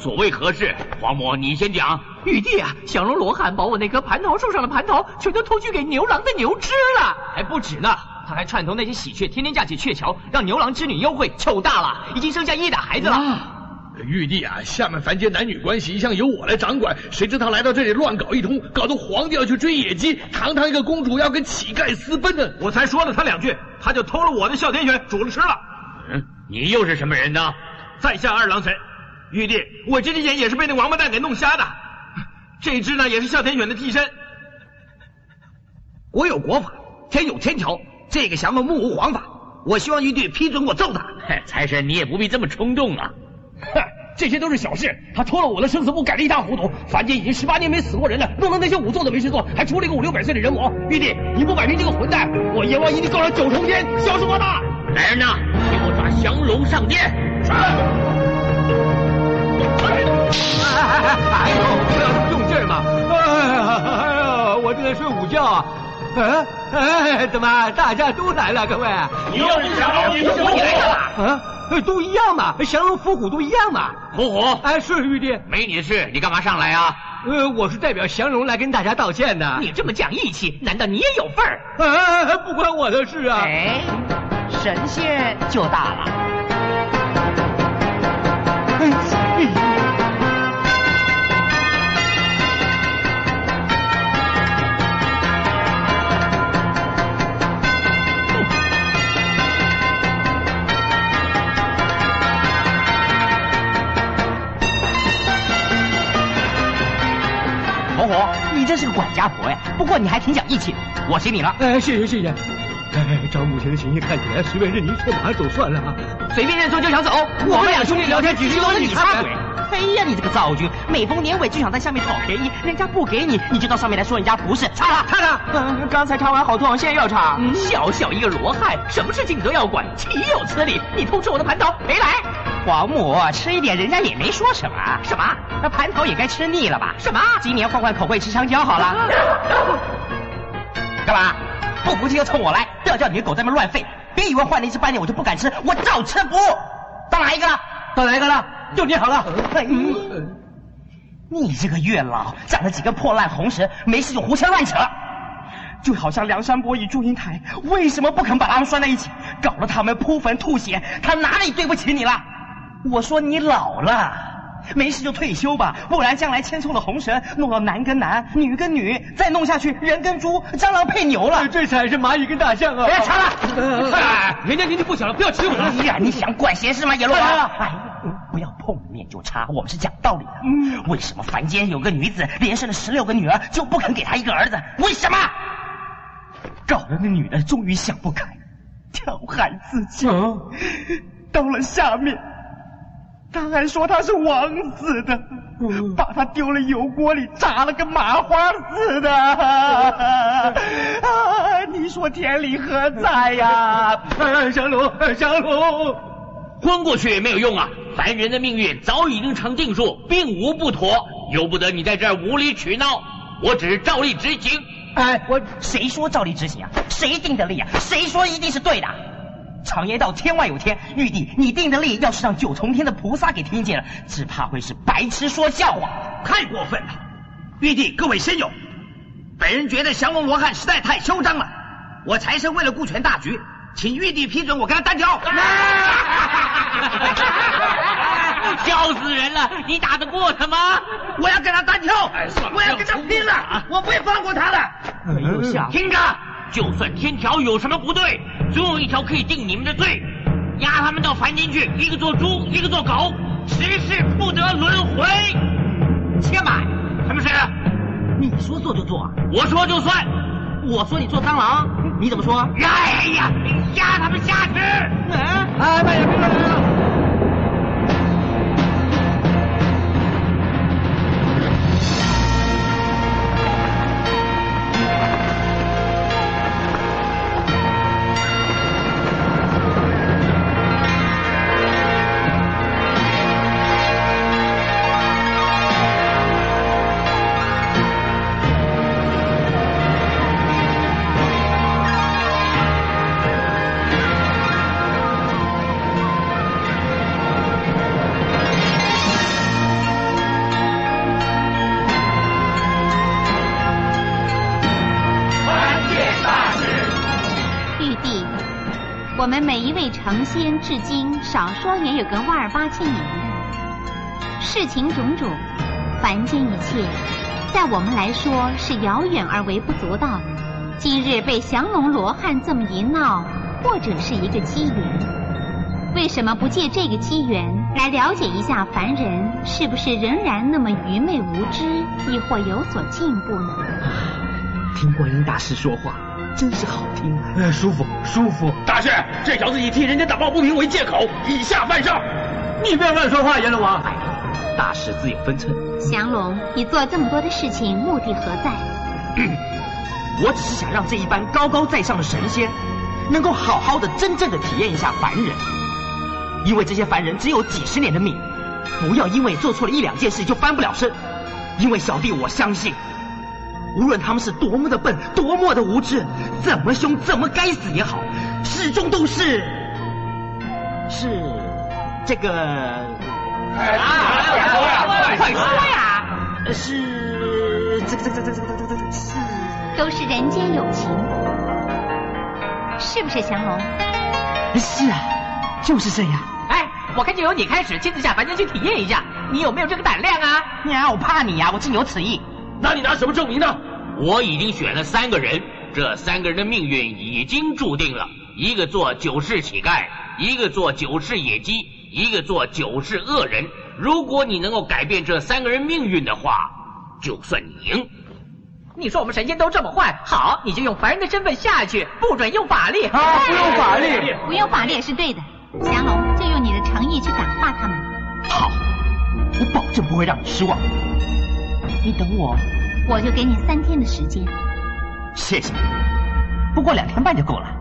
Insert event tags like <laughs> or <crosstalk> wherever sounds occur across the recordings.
所谓何事？黄魔，你先讲。玉帝啊，降龙罗汉把我那棵蟠桃树上的蟠桃全都偷去给牛郎的牛吃了，还不止呢。他还串通那些喜鹊，天天架起鹊桥，让牛郎织女幽会，糗大了，已经生下一打孩子了。玉帝啊，下面凡间男女关系一向由我来掌管，谁知他来到这里乱搞一通，搞得皇帝要去追野鸡，堂堂一个公主要跟乞丐私奔呢。我才说了他两句，他就偷了我的哮天犬，煮了吃了。嗯，你又是什么人呢？在下二郎神。玉帝，我这只眼也是被那王八蛋给弄瞎的，这只呢也是哮天犬的替身。国有国法，天有天条，这个降龙目无皇法，我希望玉帝批准我揍他。财神，你也不必这么冲动啊！哼，这些都是小事，他偷了我的生死簿，改得一塌糊涂。凡间已经十八年没死过人了，弄得那些仵作都没事做，还出了一个五六百岁的人魔。玉帝，你不摆平这个混蛋，我阎王一定告上九重天，小死我了！来人呐，给我抓降龙上殿！哎呦，不要用劲儿嘛！哎呀，哎呀，我正在睡午觉啊！哎哎，怎么大家都来了？各位，你要是降龙，伏虎来了？啊，都一样嘛，降龙伏虎都一样嘛。伏虎，哎，是玉帝，没你的事，你干嘛上来啊？呃，我是代表降龙来跟大家道歉的。你这么讲义气，难道你也有份儿？哎，不关我的事啊！哎，神仙就大了。你真是个管家婆呀！不过你还挺讲义气，我请你了。哎，谢谢谢谢。哎，照目前的情形看起来，随便任您错马走算了。随便认错就想走？我们俩兄弟聊天，举起都是你插嘴。哎呀，你这个灶君，每逢年尾就想在下面讨便宜，人家不给你，你就到上面来说人家不是。插了，插了。嗯，刚才插完好痛，现在又要插。小小一个罗汉，什么事情你都要管，岂有此理！你偷吃我的蟠桃，没来。黄母吃一点，人家也没说什么。什么？那蟠桃也该吃腻了吧？什么？今年换换口味，吃香蕉好了。<laughs> 干嘛？不服气就冲我来！不要叫你的狗在那乱吠！别以为换了一只斑点我就不敢吃，我照吃不误。到哪一个了？到哪一个了？就你好了。你这个月老长了几根破烂红绳，没事就胡扯乱扯。就好像梁山伯与祝英台，为什么不肯把他们拴在一起，搞得他们扑坟吐血？他哪里对不起你了？我说你老了，没事就退休吧，不然将来牵错了红绳，弄到男跟男，女跟女，再弄下去人跟猪，蟑螂配牛了。这才是蚂蚁跟大象啊！别吵了，哎，人家年纪不小了，不要欺负他。哎呀，你想管闲事吗，阎罗王？哎，不要碰面就插，我们是讲道理的。嗯，为什么凡间有个女子连生了十六个女儿，就不肯给她一个儿子？为什么？搞得那女的终于想不开，跳海自尽。到了下面，他还说他是枉死的，把他丢了油锅里炸了个麻花似的。啊，你说天理何在呀？降龙，降龙，昏过去也没有用啊！凡人的命运早已经成定数，并无不妥，由不得你在这儿无理取闹。我只是照例执行。哎，我谁说照例执行啊？谁定的例啊？谁说一定是对的？常言道，天外有天。玉帝，你定的力要是让九重天的菩萨给听见了，只怕会是白痴说笑话。太过分了！玉帝，各位仙友，本人觉得降龙罗汉实在太嚣张了。我财神为了顾全大局，请玉帝批准我跟他单挑。<laughs> 笑死人了！你打得过他吗？我要跟他单挑，我要跟他拼了，我不会放过他的。没有下，听着，就算天条有什么不对，总有一条可以定你们的罪，押他们到凡间去，一个做猪，一个做狗，十世不得轮回。且慢，什么事？你说做就做，我说就算。我说你做蟑螂，你怎么说？哎呀，压他们下去！哎，慢点，别乱来。我一位成仙至今，少说也有个万儿八千年。事情种种，凡间一切，在我们来说是遥远而微不足道。今日被降龙罗汉这么一闹，或者是一个机缘。为什么不借这个机缘来了解一下凡人是不是仍然那么愚昧无知，亦或有所进步呢？听观音大师说话。真是好听啊！哎，舒服，舒服。大师，这小子以替人家打抱不平为借口，以下犯上。你不要乱说话，阎罗王。哎，大师自有分寸。降龙，你做这么多的事情，目的何在？<clears throat> 我只是想让这一班高高在上的神仙，能够好好的、真正的体验一下凡人。因为这些凡人只有几十年的命，不要因为做错了一两件事就翻不了身。因为小弟我相信。无论他们是多么的笨，多么的无知，怎么凶，怎么该死也好，始终都是是这个。快说呀！快说呀！是这个这个这个这个这个是。都是人间有情，是不是降龙？是啊，就是这样。哎，我看就由你开始，亲自下凡间去体验一下，你有没有这个胆量啊？娘，我怕你呀，我竟有此意。那你拿什么证明呢？我已经选了三个人，这三个人的命运已经注定了：一个做九世乞丐，一个做九世野鸡，一个做九世恶人。如果你能够改变这三个人命运的话，就算你赢。你说我们神仙都这么坏，好，你就用凡人的身份下去，不准用法力啊！不用法力，不用法力也是对的。降龙就用你的诚意去感化他们。好，我保证不会让你失望。你等我，我就给你三天的时间。谢谢，不过两天半就够了。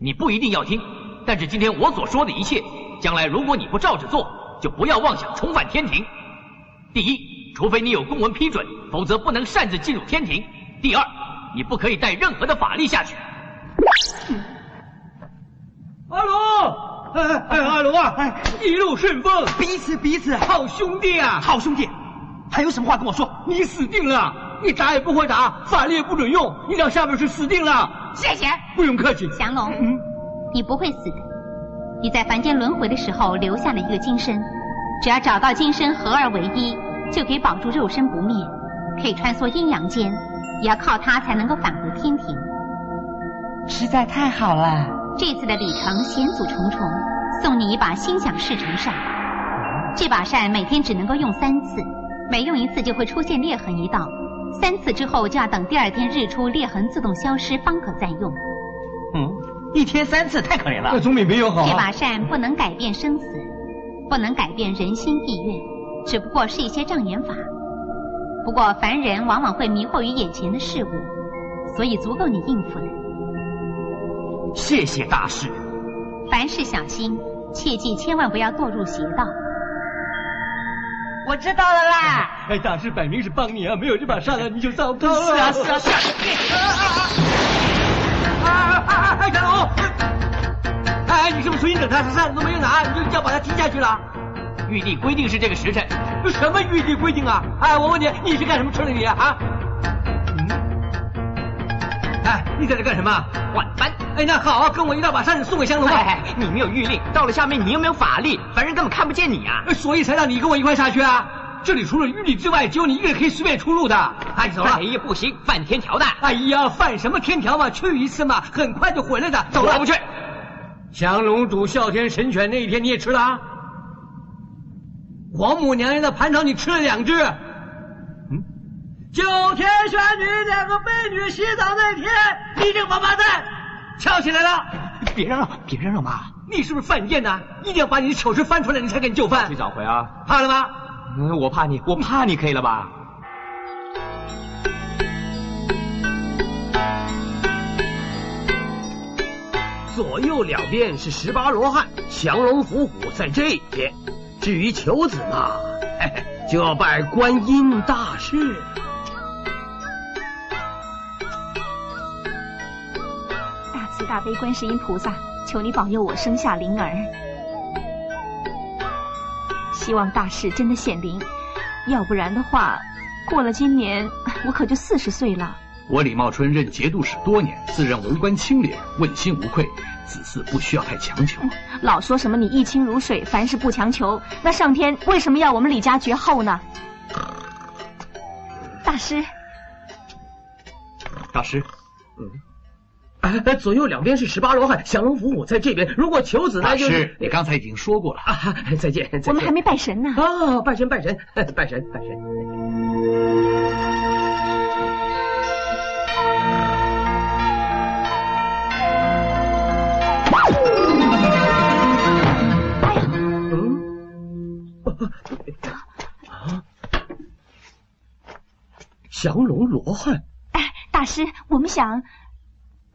你不一定要听，但是今天我所说的一切，将来如果你不照着做，就不要妄想重返天庭。第一，除非你有公文批准，否则不能擅自进入天庭。第二，你不可以带任何的法力下去。阿龙，哎哎，阿龙啊，一路顺风，彼此彼此，好兄弟啊！好兄弟，还有什么话跟我说？你死定了！你打也不会打，法力也不准用，你到下边去死定了！谢谢。不用客气。降龙，嗯你不会死的。你在凡间轮回的时候留下了一个金身，只要找到金身合二为一，就可以保住肉身不灭，可以穿梭阴阳间，也要靠它才能够返回天庭。实在太好了！这次的旅程险阻重重，送你一把心想事成扇。这把扇每天只能够用三次，每用一次就会出现裂痕一道，三次之后就要等第二天日出，裂痕自动消失方可再用。嗯，一天三次太可怜了。那总比没有好。这把扇不能改变生死，不能改变人心意愿，只不过是一些障眼法。不过凡人往往会迷惑于眼前的事物，所以足够你应付的。谢谢大师。凡事小心，切记千万不要堕入邪道。我知道了啦。哎，大师摆明是帮你啊，没有这把扇子你就糟糕了。是啊是啊是啊！啊哎，小龙，哎，你是不是存心整他扇子都没有拿，你就要把他踢下去了？玉帝规定是这个时辰。什么玉帝规定啊？哎，我问你，你是干什么吃的你啊？嗯。哎，你在这干什么？晚班。哎，那好，跟我一道把扇子送给香龙吧。哎，你没有玉令，到了下面你又没有法力，凡人根本看不见你啊。所以才让你跟我一块下去啊。这里除了玉帝之外，只有你一个人可以随便出入的。哎，走了。哎呀，不行，犯天条的。哎呀，犯什么天条嘛？去一次嘛，很快就回来的。走了，我不去。降龙煮哮天神犬那一天你也吃了啊？皇母娘娘的蟠桃你吃了两只。嗯。九天玄女两个美女洗澡那天，你这个王八蛋，翘起来了。别嚷嚷，别嚷嚷嘛！你是不是犯贱呢？一定要把你的丑事翻出来，你才肯就范。去找回啊！怕了吗？嗯，我怕你，我怕你可以了吧？左右两边是十八罗汉，降龙伏虎在这一边。至于求子嘛，嘿嘿，就要拜观音大士。大悲观世音菩萨，求你保佑我生下灵儿。希望大事真的显灵，要不然的话，过了今年我可就四十岁了。我李茂春任节度使多年，自认为官清廉，问心无愧，子嗣不需要太强求。老说什么你一清如水，凡事不强求，那上天为什么要我们李家绝后呢？大师，大师，嗯。哎，左右两边是十八罗汉，降龙伏虎在这边。如果求子，呢，就是，你刚才已经说过了。啊，再见，再见。我们还没拜神呢。啊，拜神，拜神，拜神，拜神。哎呀，嗯，啊，降龙罗汉。哎，大师，我们想。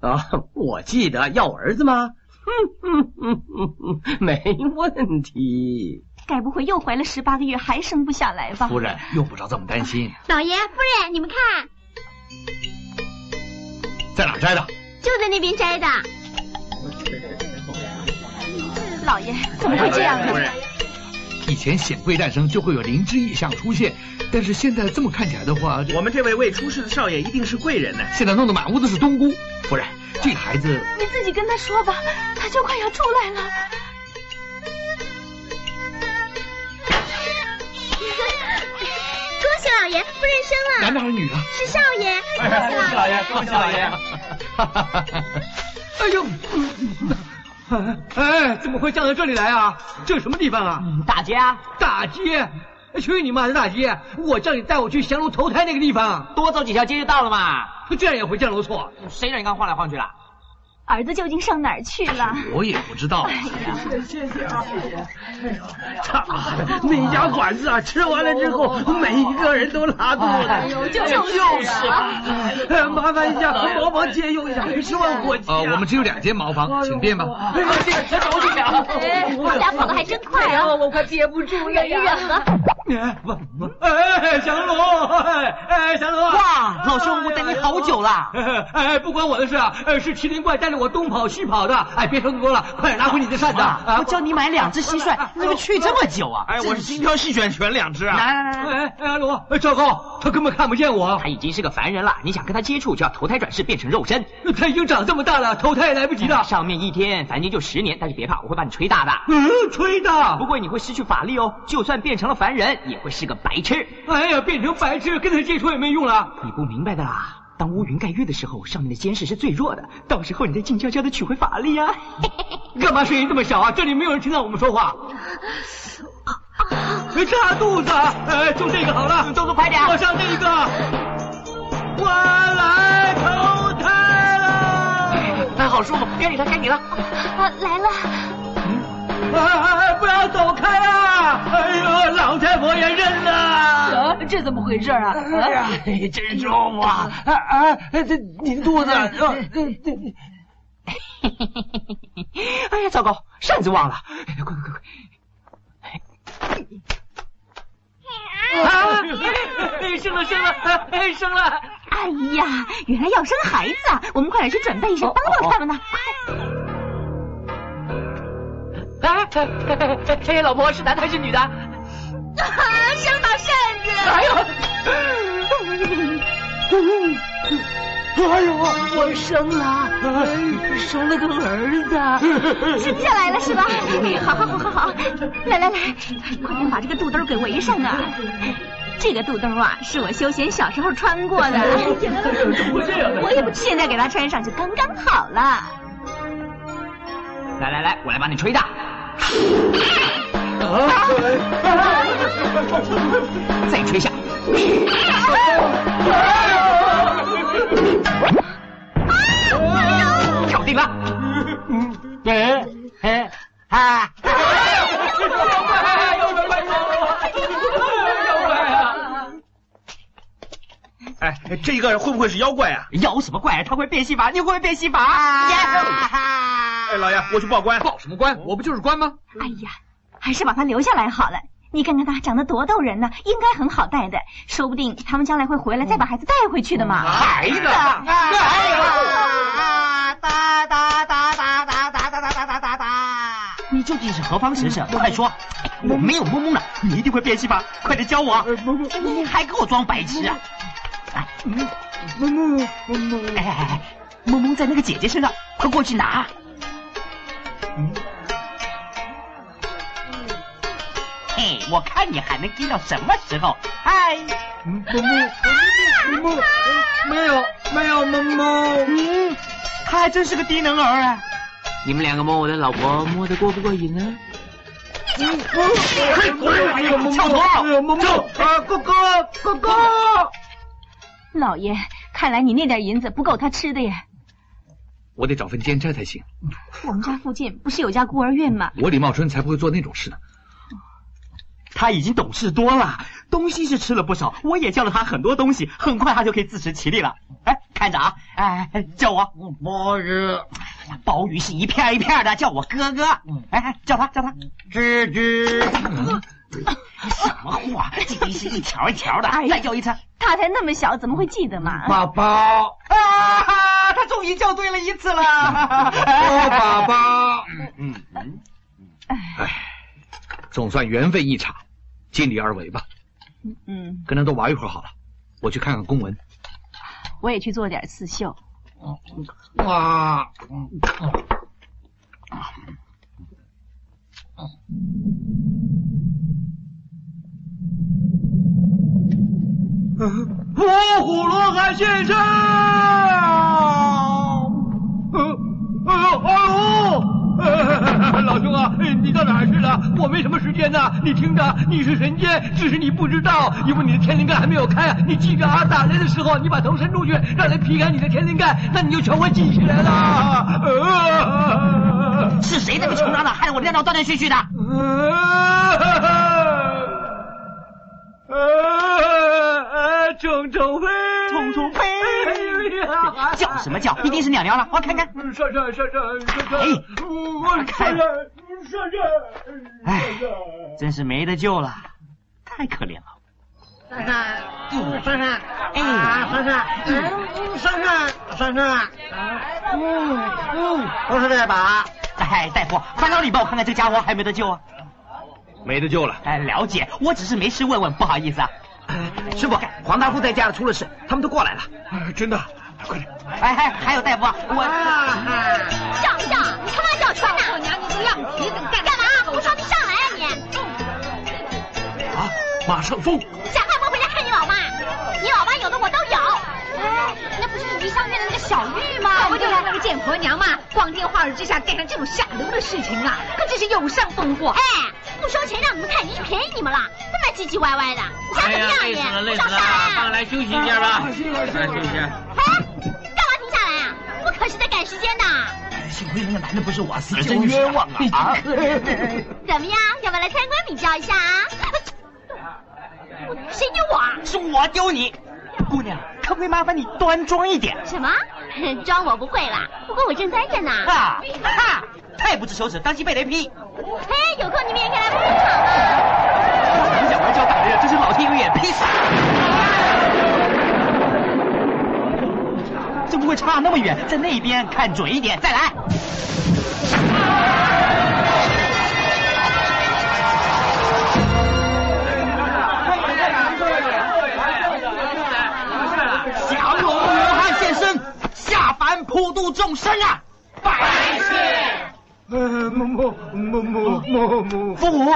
啊，我记得要儿子吗？嗯嗯嗯嗯，没问题。该不会又怀了十八个月还生不下来吧？夫人用不着这么担心。老爷，夫人，你们看，在哪摘的？就在那边摘的。老爷，怎么会这样呢？以前显贵诞生就会有灵芝异象出现，但是现在这么看起来的话，我们这位未出世的少爷一定是贵人呢。现在弄得满屋子是冬菇。夫人，这孩子，你自己跟他说吧，他就快要出来了。<laughs> 恭喜老爷，夫人生了，男的还是女的？是少爷。恭喜老爷，恭喜老爷！<laughs> 哎呦，<laughs> 哎，怎么会降到这里来啊？这是什么地方啊？大街啊！大街！去你妈的大街！我叫你带我去降龙投胎那个地方，多走几条街就到了嘛。这样也会降龙错？谁让你刚晃来晃去了？儿子究竟上哪儿去了？我也不知道。哎呀，谢谢啊！他那家馆子啊，吃完了之后，每一个人都拉肚子。就是啊！麻烦一下，茅房借用一下，十万火急。呃，我们只有两间茅房，请便吧。哎呀，这个走起来了！我俩跑的还真快啊！我快憋不住了呀！忍了。哎，降龙！哎，降龙！哇，老兄，我等你好久了。哎，不关我的事啊，是麒麟怪带着我。我东跑西跑的。哎，别说那么多了，快点拿回你的扇子。啊我叫你买两只蟋蟀，你怎么去这么久啊？哎，我是精挑细选选两只啊。来来来来，哎哎，阿罗，哎糟糕，他根本看不见我。他已经是个凡人了，你想跟他接触，就要投胎转世变成肉身。他已经长这么大了，投胎也来不及了。上面一天，凡间就十年，但是别怕，我会把你吹大的。嗯，吹大。不过你会失去法力哦，就算变成了凡人，也会是个白痴。哎呀，变成白痴，跟他接触也没用了。你不明白的啦。当乌云盖月的时候，上面的监视是最弱的，到时候你再静悄悄的取回法力呀、<laughs> 干嘛声音这么小啊？这里没有人听到我们说话。<laughs> 扎肚子，哎，就这个好了，动作快点，我上这个。我来投胎了。哎，好舒服，该你了，该你了。啊，来了。哎，不要走开啊！哎呦，老太婆也认了。啊，这怎么回事啊？哎呀，真舒服啊！啊啊，这你的肚子，呃哎呀，糟糕，扇子忘了，快快快快！啊！生了生了，哎生了！哎呀，原来要生孩子啊！我们快点去准备一下，帮帮他们呢。哎哎老婆是男的还是女的？啊，生到扇子！哎呦！哎呦，我生了，生了个儿子，<laughs> 生下来了是吧？<laughs> 好好好好好，来来来，快点把这个肚兜给围上啊！这个肚兜啊，是我休闲小时候穿过的，<laughs> 我也不现在给他穿上就刚刚好了。来来来，我来帮你吹大。再吹下。搞定了。哎哎啊！哎，这个会不会是妖怪啊？妖什么怪？他会变戏法，你会不会变戏法？哎，老爷，我去报官。报什么官？我不就是官吗？哎呀，还是把他留下来好了。你看看他长得多逗人呢，应该很好带的，说不定他们将来会回来再把孩子带回去的嘛。孩子，哒哒哒哒哒哒哒哒哒哒哒。你究竟是何方神圣？快说！我没有蒙蒙的，你一定会变戏法，快点教我！你还给我装白痴啊！哎，萌萌萌萌，哎哎哎，萌萌在那个姐姐身上，快过去拿。嘿，我看你还能盯到什么时候？哎，萌萌萌萌，没有没有萌萌，嗯，他还真是个低能儿啊！你们两个摸我的老婆，摸得过不过瘾呢？嘿，滚！翘头！萌萌啊，哥哥哥哥！老爷，看来你那点银子不够他吃的耶。我得找份兼差才行。我们家附近不是有家孤儿院吗？我李茂春才不会做那种事呢。他已经懂事多了，东西是吃了不少，我也教了他很多东西，很快他就可以自食其力了。哎，看着啊，哎，叫我鲍鱼，鲍鱼是一片一片的，叫我哥哥。哎，叫他叫他吱吱。什么话？这个是一条一条的，再叫一次。他才那么小，怎么会记得嘛？宝宝啊！他终于叫对了一次了。哦，宝宝。嗯嗯。哎，总算缘分一场，尽力而为吧。嗯。跟他多玩一会儿好了，我去看看公文。我也去做点刺绣。哇。伏虎罗汉现身，呃，阿鲁，老兄啊，你到哪儿去了？我没什么时间呐。你听着，你是神仙，只是你不知道，因为你的天灵盖还没有开。你记着啊，打雷的时候，你把头伸出去，让雷劈开你的天灵盖，那你就全会记起来了。呃、是谁那么穷张的，害得我练到断断续续的？呃，虫虫飞，虫虫飞，叫什么叫？一定是鸟鸟了，我看看。哎，我闪闪闪闪！哎，真是没得救了，太可怜了。闪闪，闪闪，哎，闪闪，闪闪，闪闪，都是这把。哎，大夫，烦劳你帮我看看这个家伙还没得救啊？没得救了。哎，了解，我只是没事问问，不好意思啊。师傅，黄大夫在家里出了事，他们都过来了。真的？快点！哎，还还有大夫，我上上，你他妈叫穿呐！我娘，你个浪蹄子，干干嘛？我说你上来啊你！啊，马上封！想看不回家看你老妈？你老妈有的我都有。哎，那不是你上院的那个小玉吗？可不就是那个贱婆娘嘛！光天化日之下干上这种下流的事情啊，可真是有伤风化。哎，不收钱让你们看，已经便宜你们了，这么唧唧歪歪的，你想怎么样你？累死了，累死了，上来啊！放来休息一下吧。来休息一下。哎，干嘛停下来啊？我可是在赶时间呢。幸亏那个男的不是我，死真冤枉啊！啊！<laughs> 怎么样？要不要来参观比较一下啊？谁丢我啊？是我丢你，姑娘，可不可以麻烦你端庄一点？什么？<laughs> 装我不会啦，不过我正栽着呢。啊哈！太不知羞耻，当心被雷劈！嘿，有空你们也可以来捧场嘛！你想玩叫打人，真是老天有眼，劈死！这不会差那么远？在那边看准一点，再来！众生啊！百岁。呃，某某某某某某父母，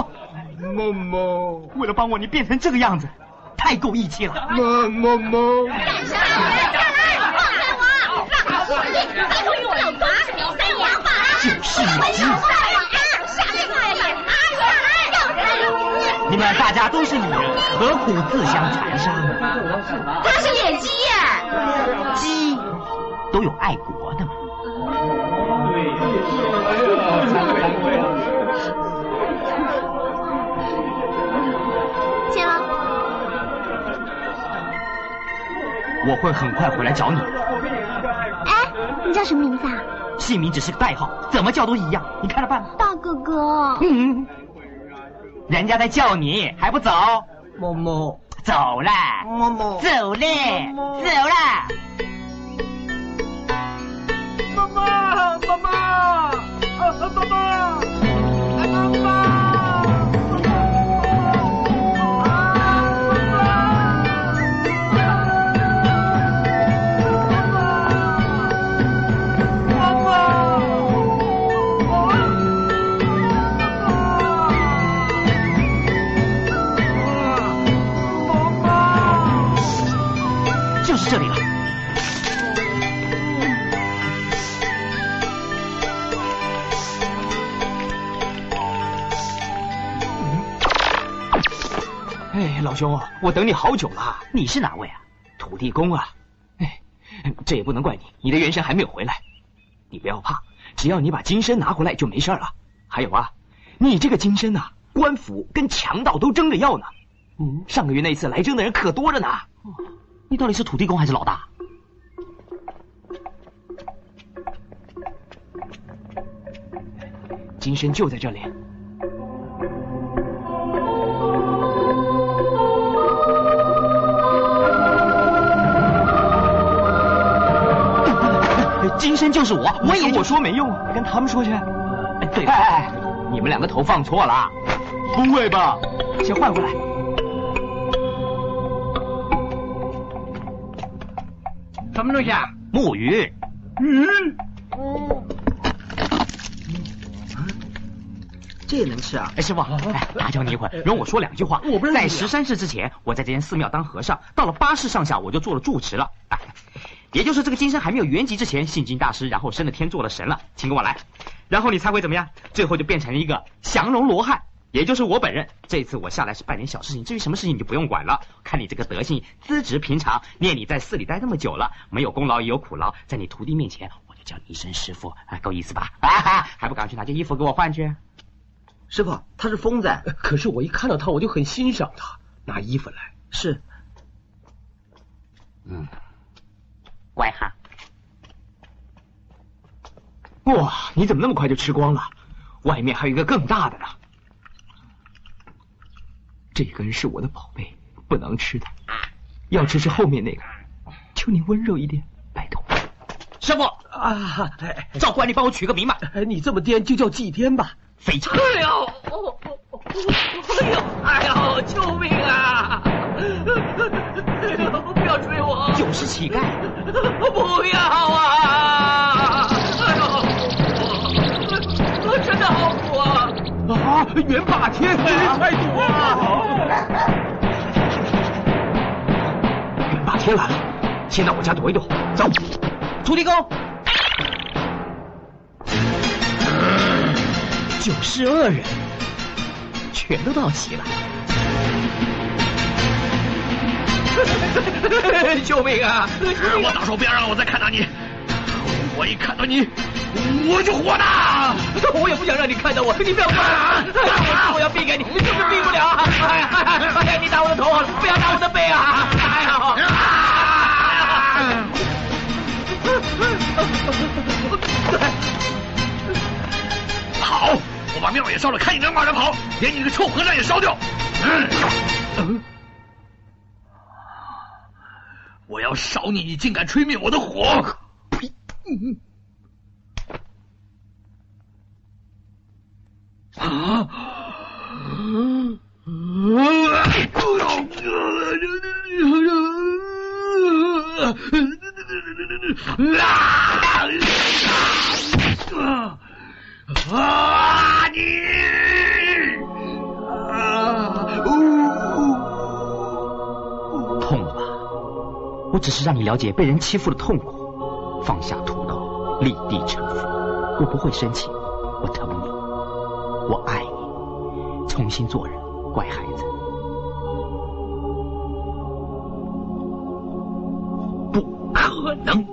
某某为了帮我，你变成这个样子，太够义气了。某某某，干啥？下来！放开我！让我死！你属于我老公，是你三娘吧？就是你下来！下来！下来！要死！你们大家都是女人，何苦自相残杀呢？他是野鸡耶！鸡都有爱国的嘛。行了，我会很快回来找你。哎，你叫什么名字啊？姓名只是个代号，怎么叫都一样，你看着办吧。大哥哥。嗯，人家在叫你，还不走？么么走了，么么走了，走了。妈妈妈妈啊啊妈妈啊妈妈。兄，我等你好久了。你是哪位啊？土地公啊。哎，这也不能怪你，你的元神还没有回来。你不要怕，只要你把金身拿回来就没事了。还有啊，你这个金身呐、官府跟强盗都争着要呢。嗯，上个月那次来争的人可多着呢。你到底是土地公还是老大？金身就在这里。金身就是我，我也我说没用，跟他们说去。哎，对，哎哎，你们两个头放错了。不会吧？先换回来。什么东西啊？木鱼。鱼。这也能吃啊？哎，师傅，哎，打搅你一会儿，容我说两句话。我不认识啊在十三世之前，我在这间寺庙当和尚，到了八世上下，我就做了住持了。哎，也就是这个金身还没有圆寂之前，信金大师，然后升了天，做了神了，请跟我来。然后你猜会怎么样？最后就变成了一个降龙罗汉，也就是我本人。这次我下来是办点小事情，至于什么事情你就不用管了。看你这个德性，资质平常，念你在寺里待那么久了，没有功劳也有苦劳，在你徒弟面前，我就叫你一声师傅，啊，够意思吧？<laughs> 啊哈，还不赶快去拿件衣服给我换去？师傅，他是疯子。可是我一看到他，我就很欣赏他。拿衣服来。是。嗯，乖哈。哇，你怎么那么快就吃光了？外面还有一个更大的呢。这根是我的宝贝，不能吃的。要吃是后面那个。求你温柔一点，拜托。师傅，啊，赵官，你帮我取个名吧。你这么颠，就叫祭天吧。非常。哎呦，哦哎呦，哎呦，救命啊！不要追我！九是乞丐，不要啊！哎呦，我真的好苦啊！啊，元霸天，快躲啊！元霸天来了，先到我家躲一躲。走，土地公。九世恶人全都到齐了，<laughs> 救命啊！我到时候不要让我再看到你，我一看到你我就火大。<laughs> 我也不想让你看到我，你不要过来！我要避开你，你就是避不了。哎呀，哎呀，你打我的头，不要打我的背啊！哎呀！<laughs> 好，我把庙也烧了，看你能往哪跑，连你个臭和尚也烧掉。嗯，我要烧你，你竟敢吹灭我的火！呸！啊！啊！啊！啊你痛了吧？我只是让你了解被人欺负的痛苦，放下屠刀，立地成佛。我不会生气，我疼你，我爱你，重新做人，乖孩子。不可能！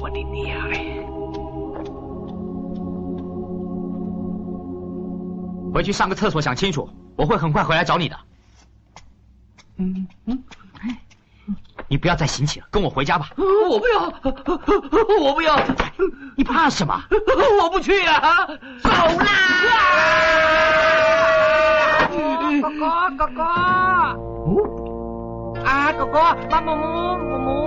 我的娘嘞！回去上个厕所，想清楚，我会很快回来找你的。嗯嗯，你不要再行乞了，跟我回家吧。我不要，我不要，你怕什么？我不去啊！走啦！哥哥，哥哥，啊，哥哥，妈妈，母母母，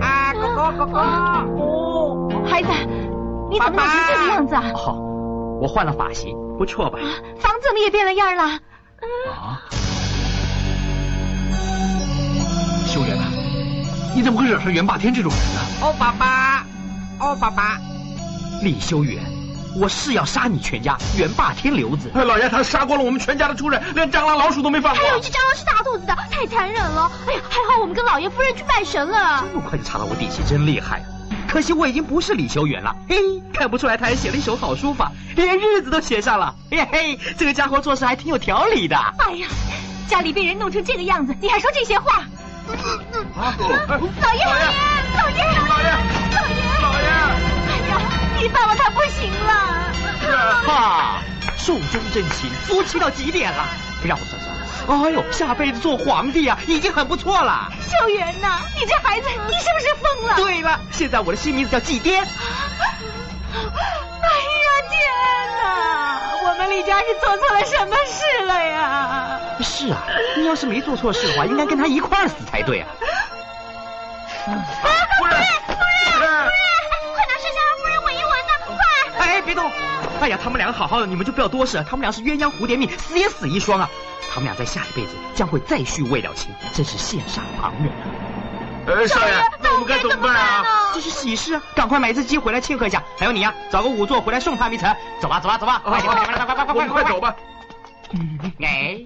啊，哥哥，哥哥，哦，孩子，你怎么弄成这个样子啊？好，我换了发型，不错吧？房子怎么也变了样了？啊！修元啊，你怎么会惹上袁霸天这种人呢？哦，爸爸，哦，爸爸，李修远，我是要杀你全家，袁霸天留子。老爷他杀光了我们全家的畜生，连蟑螂、老鼠都没放过。还有一只蟑螂是大肚子的，太残忍了。哎呀，还好我们跟老爷夫人去拜神了。这么快就查到我底细，真厉害。可惜我已经不是李修远了，嘿，看不出来他还写了一手好书法，连日子都写上了。嘿嘿，这个家伙做事还挺有条理的。哎呀，家里被人弄成这个样子，你还说这些话？啊！老爷，老爷，老爷，老爷，老爷，老爷！哎呀，你爸爸他不行了。哈，寿终正寝，夫妻到极点了。让我算算。哎呦，下辈子做皇帝啊，已经很不错了。秀元呐，你这孩子，你是不是疯了？对了，现在我的新名字叫祭颠。<laughs> 哎呀天哪！我们李家是做错了什么事了呀？是啊，你要是没做错事的话，应该跟他一块儿死才对啊。夫人，夫人，夫人，快拿圣下让夫人闻一闻呐，快！哎，别动！哎呀，他们两个好好的，你们就不要多事。他们俩是鸳鸯蝴蝶命，死也死一双啊。他们俩在下一辈子将会再续未了情，真是羡煞旁人啊。呃，少爷，那我们该怎么办啊？这是喜事啊，赶快买一只鸡回来庆贺一下。还有你呀，找个仵作回来送他们一程。走吧，走吧，走吧，快点，快点，快快快快快快走吧。哎，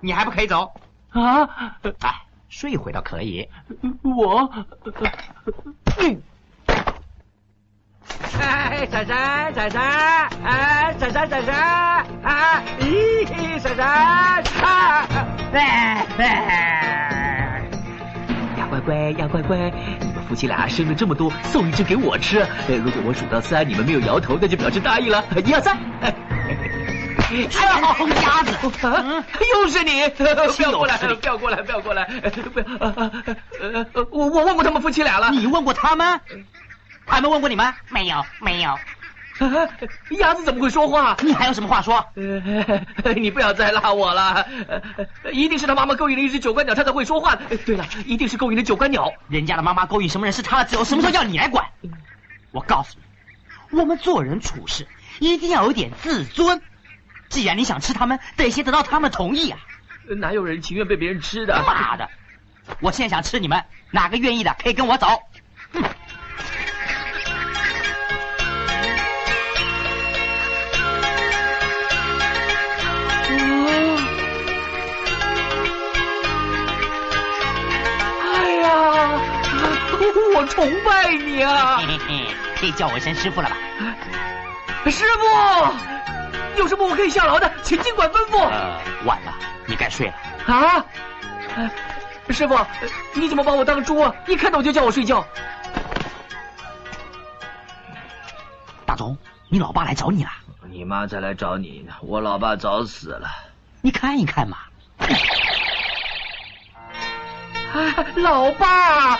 你还不可以走啊？哎，睡一会倒可以。我，嗯。哎，闪闪闪闪，哎，闪闪闪闪，啊，咦，闪闪，啊，哎哎，呀乖乖呀乖乖，你们夫妻俩生了这么多，送一只给我吃。呃，如果我数到三，你们没有摇头，那就表示答应了。一二三。好鸭子，又是你！不要过来，不要过来，不要过来！不要，呃，我我问过他们夫妻俩了。你问过他们？他们问过你们？没有，没有。<laughs> 鸭子怎么会说话？你还有什么话说？<laughs> 你不要再拉我了。一定是他妈妈勾引了一只九官鸟，他才会说话。对了，一定是勾引了九官鸟。人家的妈妈勾引什么人是他的自由，什么时候要你来管？我告诉你，我们做人处事一定要有点自尊。既然你想吃他们，得先得到他们同意啊。哪有人情愿被别人吃的？妈的！我现在想吃你们，哪个愿意的可以跟我走。哼。我崇拜你啊！嘿 <laughs> 嘿嘿，可以叫我一声师傅了吧？师傅，有什么我可以效劳的，请尽管吩咐。呃，晚了，你该睡了。啊？师傅，你怎么把我当猪啊？一看到我就叫我睡觉。大总，你老爸来找你了。你妈才来找你呢，我老爸早死了。你看一看嘛。老爸，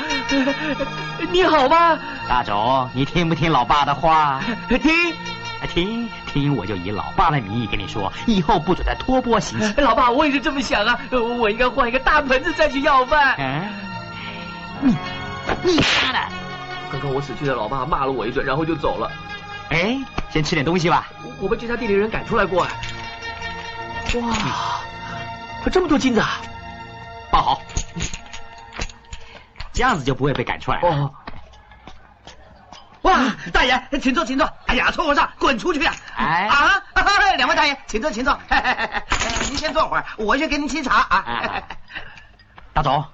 你好吗？大肘，你听不听老爸的话？听，听听，我就以老爸的名义跟你说，以后不准再托钵行乞。老爸，我也是这么想啊，我应该换一个大盆子再去要饭。嗯，你你妈的！刚刚我死去的老爸骂了我一顿，然后就走了。哎，先吃点东西吧。我被这家店里人赶出来过。哇，这么多金子啊！抱好。这样子就不会被赶出来了。哦，哇，大爷，请坐，请坐。哎呀，臭和尚，滚出去啊！哎啊，<laughs> 两位大爷，请坐，请坐。<laughs> 您先坐会儿，我去给您沏茶啊。大总，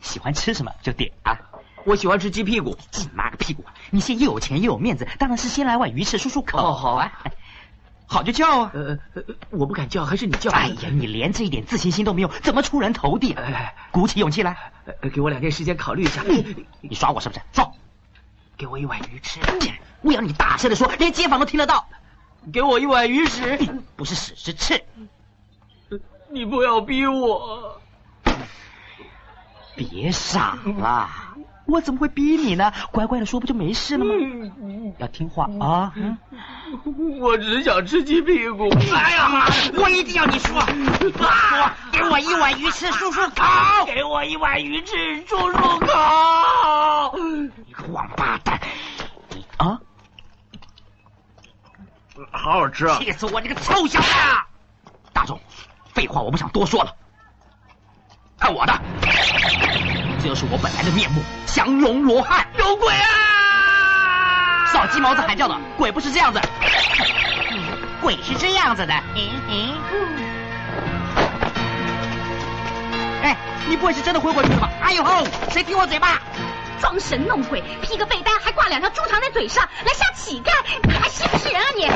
喜欢吃什么就点啊。我喜欢吃鸡屁股。你妈个屁股！你现又有钱又有面子，当然是先来碗鱼翅漱漱口。哦，好啊，好就叫啊。呃，我不敢叫，还是你叫。哎呀，你连这一点自信心都没有，怎么出人头地？鼓起勇气来。给我两天时间考虑一下。你耍我是不是？说，给我一碗鱼吃。我要你大声的说，连街坊都听得到。给我一碗鱼屎，不是屎是翅。你不要逼我。别傻了，我怎么会逼你呢？乖乖的说不就没事了吗？要听话啊。我只想吃鸡屁股。哎呀，我一定要你说，说，给我一碗鱼翅漱漱口。给我一碗鱼翅漱漱口。你个王八蛋！你啊，好好吃啊！气死我！你个臭小子！大总，废话我不想多说了，看我的！这就是我本来的面目，降龙罗汉。有鬼啊！少鸡毛子喊叫的，鬼不是这样子。鬼是这样子的，嗯嗯。哎，你不会是真的昏过去了吧？哎呦吼，谁听我嘴巴？装神弄鬼，披个被单，还挂两条猪肠在嘴上，来吓乞丐，你还是不是人啊你？你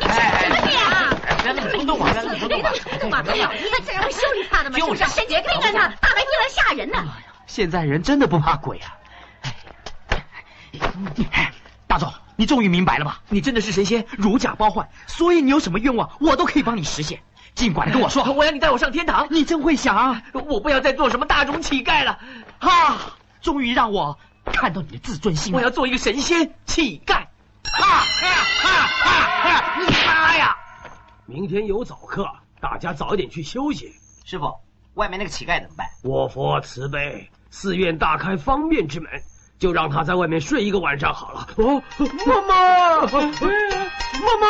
你是什么你啊？别那么冲动嘛，别那么冲动嘛！哎呀，那这样会修理他的吗？就是，谁别看看他，大白天来吓人呢。现在人真的不怕鬼啊！大总，你终于明白了吧？你真的是神仙，如假包换，所以你有什么愿望，我都可以帮你实现。尽管跟我说，我要你带我上天堂。你真会想啊，我不要再做什么大众乞丐了。哈，终于让我看到你的自尊心。我要做一个神仙乞丐。哈哈哈哈！你妈呀！明天有早课，大家早一点去休息。师傅，外面那个乞丐怎么办？我佛慈悲，寺院大开方便之门，就让他在外面睡一个晚上好了。哦，妈妈，<laughs> 妈妈，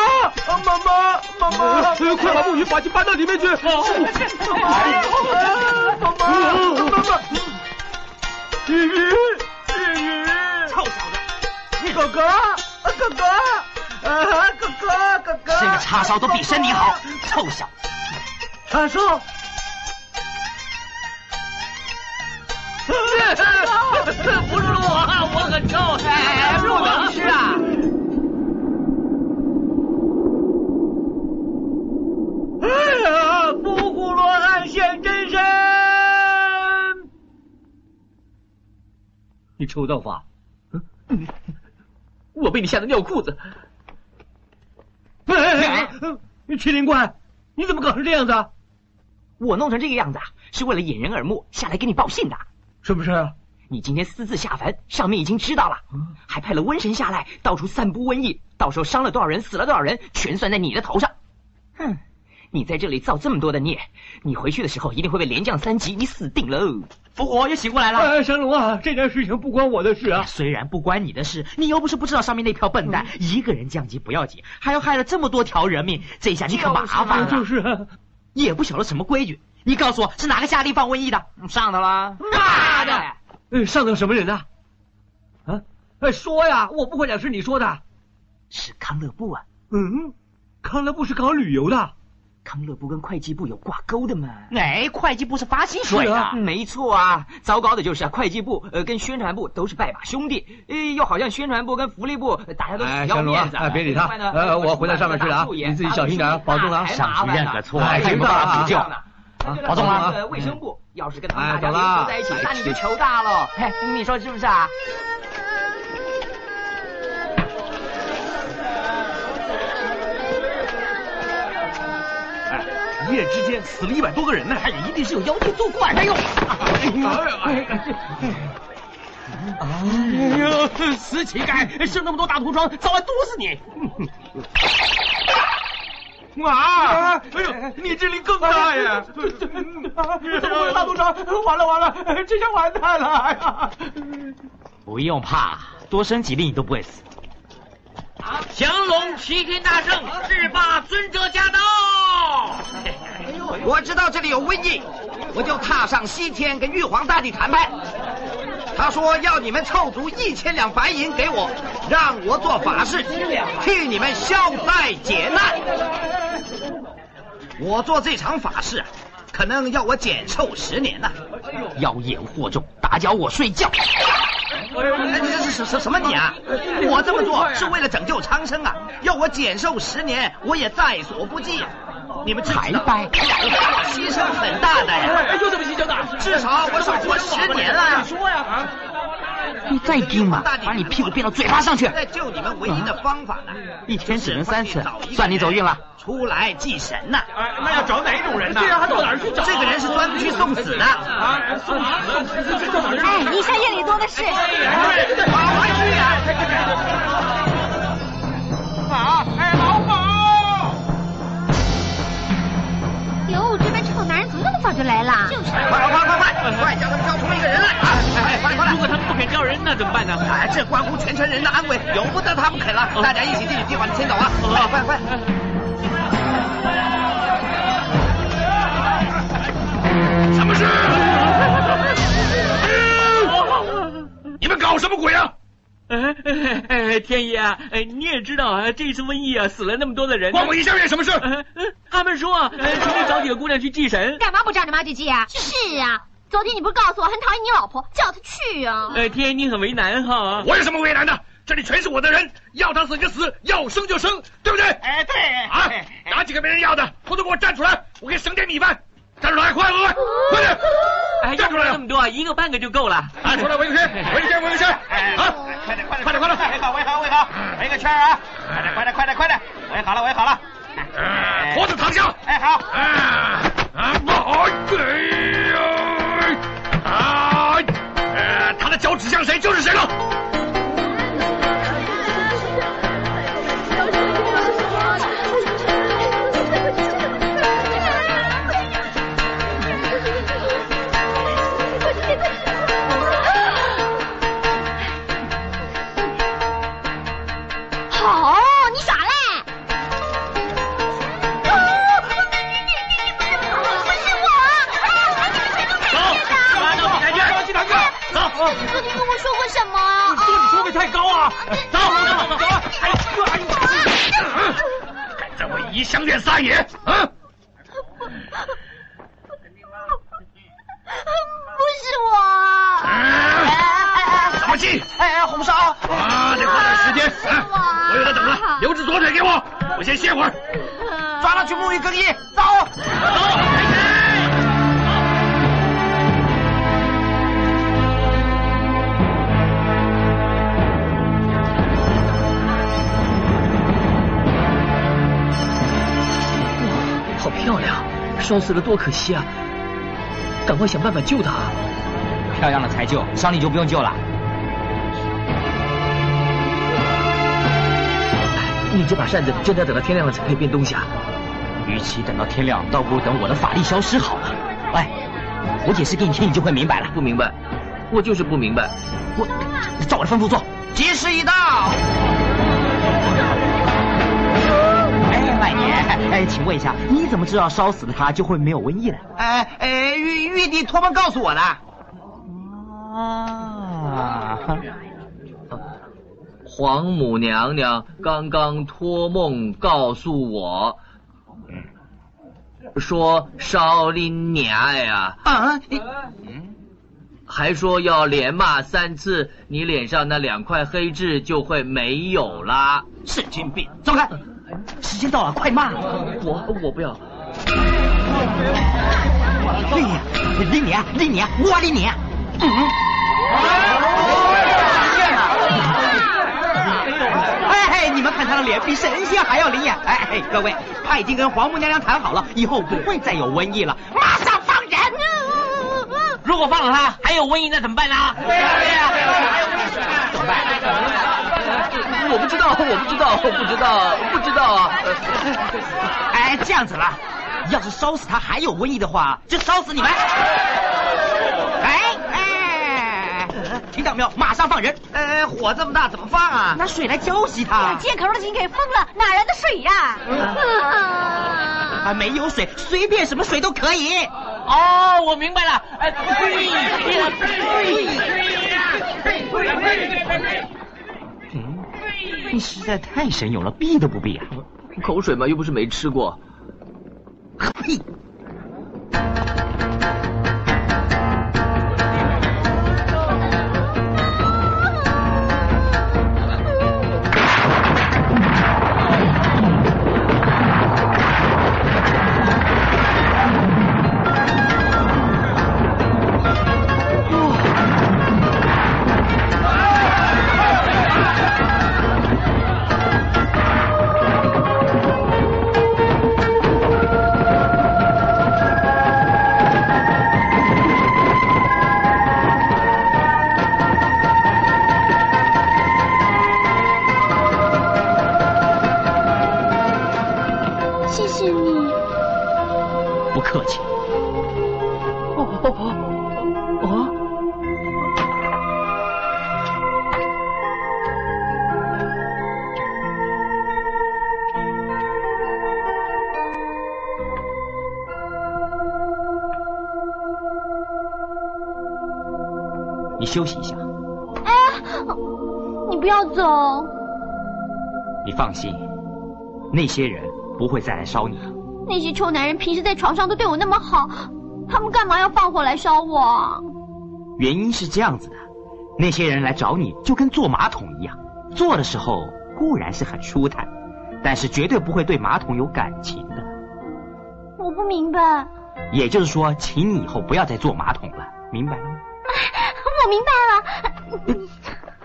妈妈，妈妈，快把木鱼把去搬到里面去。妈妈，妈妈，鱼鱼，鱼鱼，臭小子，哥哥，哥哥，啊，哥哥，哥哥，这个叉烧都比身体好，臭小子。叉烧。不是我，我很臭，哎，不能吃啊！哎呀，伏虎罗汉现真身！你臭道法，我被你吓得尿裤子。哎哎哎！麒麟怪，你怎么搞成这样子？我弄成这个样子，是为了掩人耳目，下来给你报信的。是不是？你今天私自下凡，上面已经知道了，还派了瘟神下来，到处散布瘟疫，到时候伤了多少人，死了多少人，全算在你的头上。哼，你在这里造这么多的孽，你回去的时候一定会被连降三级，你死定喽！复活也醒过来了。哎，神龙啊，这件事情不关我的事啊。虽然不关你的事，你又不是不知道上面那票笨蛋，一个人降级不要紧，还要害了这么多条人命，这下你可麻烦了。就是啊，也不晓得什么规矩，你告诉我是哪个下令放瘟疫的？上头了。妈的！呃，上头什么人呢？啊？哎，说呀，我不会讲是你说的。是康乐部啊。嗯，康乐部是搞旅游的。康乐部跟会计部有挂钩的嘛？哎，会计部是发薪水的。啊、没错啊。糟糕的就是啊，会计部呃跟宣传部都是拜把兄弟，呃又好像宣传部跟福利部大家都死要面子。哎，别理他。呃，我回到上面去了啊，你自己小心点，保重啊。上去认个错，哎，听话啊，补救。保重啊！卫生部要是跟他们大家联合在一起，那你就糗大了。嘿，你说是不是啊？一夜之间死了一百多个人呢，哎呀，一定是有妖精作怪。哎呦！哎呦，死乞丐，生那么多大痤疮，早晚毒死你！啊！哎呦，你这里更大呀！怎么大痤疮？完了完了，这下完蛋了！哎呀！不用怕，多生几粒你都不会死。降龙齐天大圣，制霸尊者驾到！我知道这里有瘟疫，我就踏上西天跟玉皇大帝谈判。他说要你们凑足一千两白银给我，让我做法事，替你们消灾解难。我做这场法事，可能要我减寿十年呢。妖言惑众，打搅我睡觉。哎，你这是什什什么你啊？我这么做是为了拯救苍生啊！要我减寿十年，我也在所不计。你们才掰，我牺牲很大的呀！就这么牺牲的？至少我少活十年了。你说呀啊！你再盯嘛，把你屁股变到嘴巴上去。在救你们唯一的方法呢，一天只能三次，算你走运了。出来祭神呢？那要找哪种人呢？对啊，他到哪儿去找？这个人是专门去送死的。啊，送死？哎，医生夜里多的是。跑回去呀！全城人的安危，由不得他们肯了。大家一起进去，别把他牵走啊！快快快！什么事？<laughs> 你们搞什么鬼啊？哎哎哎，天爷啊，哎你也知道啊，这次瘟疫啊，死了那么多的人。关我一下院什么事？呃 <laughs> 他们说啊，呃城里找几个姑娘去祭神。干嘛不找你妈去祭啊？是啊，昨天你不是告诉我很讨厌你老婆，叫她去啊？哎，天你很为难哈。我有什么为难的？这里全是我的人，要他死就死，要生就生，对不对？哎，对。啊，哪几个没人要的，统统给我站出来，我给省点米饭。站出来，快快快快点！哎，站出来！这么多，一个半个就够了。啊，出来围个圈，围个圈，围个圈！啊，快点，快点，快点，快点！围好，围好，围好，围个圈啊！快点，快点，快点，快点！围好了，围好了。脖子躺下。哎，好。啊啊！哎脚指向谁就是谁了。敢在我怡香院撒野啊！不是我。什么气？哎哎，红烧。啊，得花点时间。啊，我有的等了，留只左腿给我，我先歇会儿。抓他去沐浴更衣，走走。好漂亮，烧死了多可惜啊！赶快想办法救她。漂亮了才救，伤你就不用救了。你这把扇子真的要等到天亮了才可以变东西啊？与其等到天亮，倒不如等我的法力消失好了。哎，我解释给你听，你就会明白了。不明白，我就是不明白。我，照我的吩咐做。吉时已到。哎，请问一下，你怎么知道烧死了他就会没有瘟疫呢？哎哎，玉玉帝托梦告诉我的。啊。皇母娘娘刚刚托梦告诉我，说少林娘呀，啊，还说要连骂三次，你脸上那两块黑痣就会没有啦。神经病，走开！时间到了，快骂！我我不要。理你，理你，理你，我理你。嗯。哎，你们看他的脸比神仙还要灵验。哎哎，各位，他已经跟皇母娘娘谈好了，以后不会再有瘟疫了，马上放人。如果放了他，还有瘟疫，那怎么办呢？对呀对呀，怎么办？<laughs> 我不知道，我不知道，我不知道，不知道啊。<laughs> 哎，这样子啦，要是烧死他还有瘟疫的话，就烧死你们。<laughs> 哎哎，听到没有？马上放人。呃，火这么大，怎么放啊？拿水来浇熄他。接口的井给封了，哪来的水呀？啊，没有水，随便什么水都可以。哦，我明白了。哎，嗯，你实在太神勇了，避都不避啊！口水嘛，又不是没吃过。呸！客气。哦哦哦哦！你休息一下，哎，你不要走。你放心，那些人不会再来烧你。那些臭男人平时在床上都对我那么好，他们干嘛要放火来烧我？原因是这样子的，那些人来找你就跟坐马桶一样，坐的时候固然是很舒坦，但是绝对不会对马桶有感情的。我不明白。也就是说，请你以后不要再坐马桶了，明白了吗？我明白了。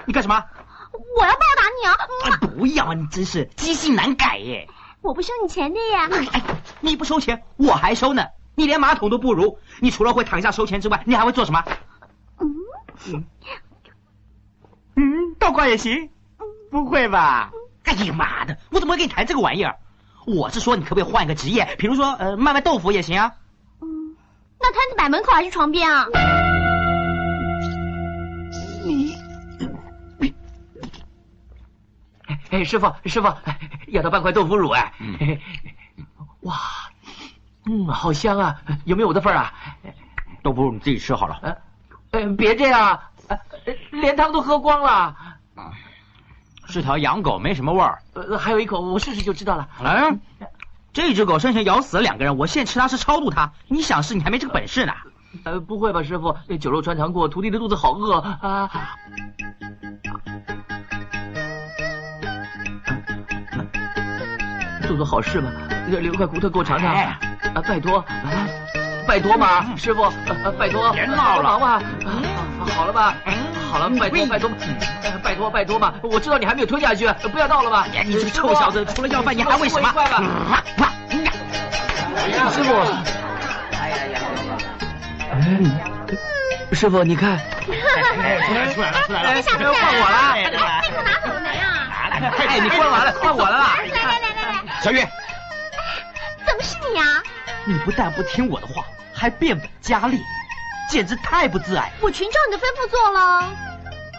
你干什么？我要报答你啊！啊不要，你真是积性难改耶！我不收你钱的呀。哎，你不收钱，我还收呢。你连马桶都不如，你除了会躺下收钱之外，你还会做什么？嗯嗯，倒挂也行。不会吧？哎呀妈的，我怎么会跟你谈这个玩意儿？我是说，你可不可以换一个职业，比如说呃卖卖豆腐也行啊。嗯，那摊子摆门口还是床边啊？你，哎，师傅，师傅，要到半块豆腐乳哎。<laughs> 哇，嗯，好香啊！有没有我的份啊？豆腐乳你自己吃好了。呃，呃，别这样，呃，连汤都喝光了。是条洋狗，没什么味儿。呃，还有一口，我试试就知道了。嗯，这只狗生前咬死了两个人，我现在吃它是超度它。你想试，你还没这个本事呢。呃，不会吧，师傅？酒肉穿肠过，徒弟的肚子好饿啊！做做好事嘛，留块骨头给我尝尝。啊，拜托，啊，拜托嘛，师傅，拜托，别闹了，忙嘛。好了吧？好了，拜托拜托，拜托拜托嘛！我知道你还没有吞下去，不要闹了吧？你这个臭小子，除了要饭你还会什么？师傅，嗯，师傅，你看，出来出来了出来了，下次换我了，那个拿走了没啊？哎，你换完了，换我了来来来，小月，怎么是你啊？你不但不听我的话，还变本加厉，简直太不自爱。我全照你的吩咐做了。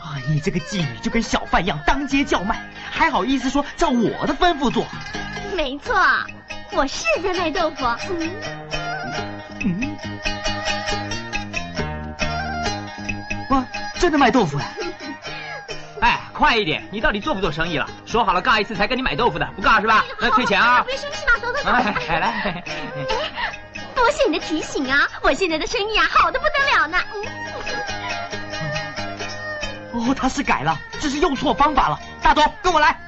啊，你这个妓女就跟小贩一样当街叫卖，还好意思说照我的吩咐做？没错，我是在卖豆腐。嗯。嗯。哇，真的卖豆腐呀！哎，快一点！你到底做不做生意了？说好了尬一次才跟你买豆腐的，不尬是吧？那退钱啊！别生气嘛，走走走。来来。哎，多谢你的提醒啊！我现在的生意啊，好的不得了呢。哦，他是改了，只是用错方法了。大东，跟我来。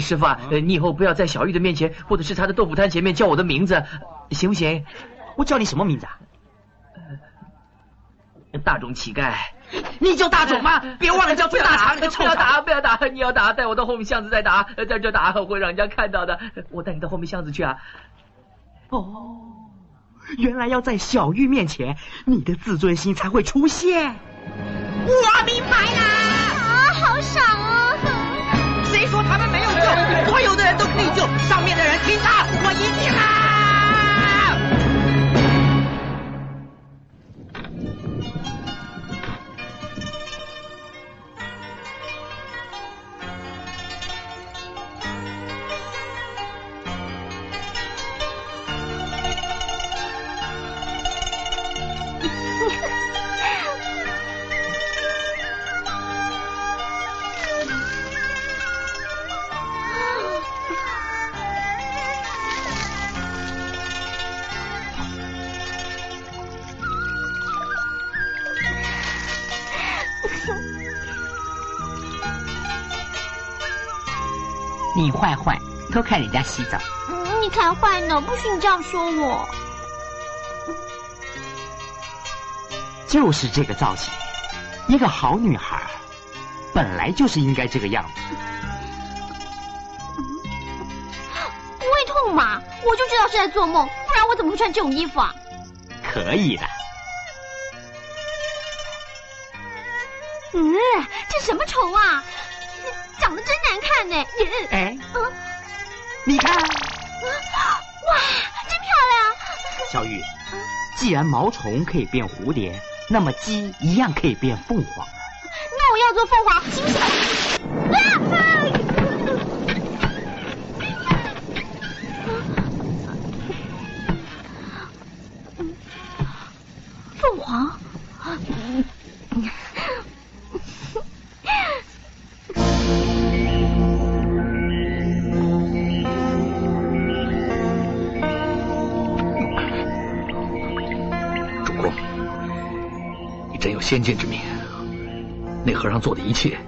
师傅啊，你以后不要在小玉的面前，或者是他的豆腐摊前面叫我的名字，行不行？我叫你什么名字啊？大众乞丐。你叫大种吗？别忘了叫最大肠！你不要打，不要打！你要打，带我到后面巷子再打，在这打会让人家看到的。我带你到后面巷子去啊。哦，原来要在小玉面前，你的自尊心才会出现。我明白啦！啊，好爽哦！谁说他们没有救？所有的人都可以救。上面的人听他，我一定啦！坏坏，偷看人家洗澡。你才坏呢，不许你这样说我。就是这个造型，一个好女孩，本来就是应该这个样子。不会痛嘛？我就知道是在做梦，不然我怎么会穿这种衣服啊？可以的。嗯，这什么虫啊？长得真难看呢！哎，嗯，你看，哇，真漂亮！小玉，既然毛虫可以变蝴蝶，那么鸡一样可以变凤凰。那我要做凤凰，行不行？凤凰。先见之明，那和尚做的一切，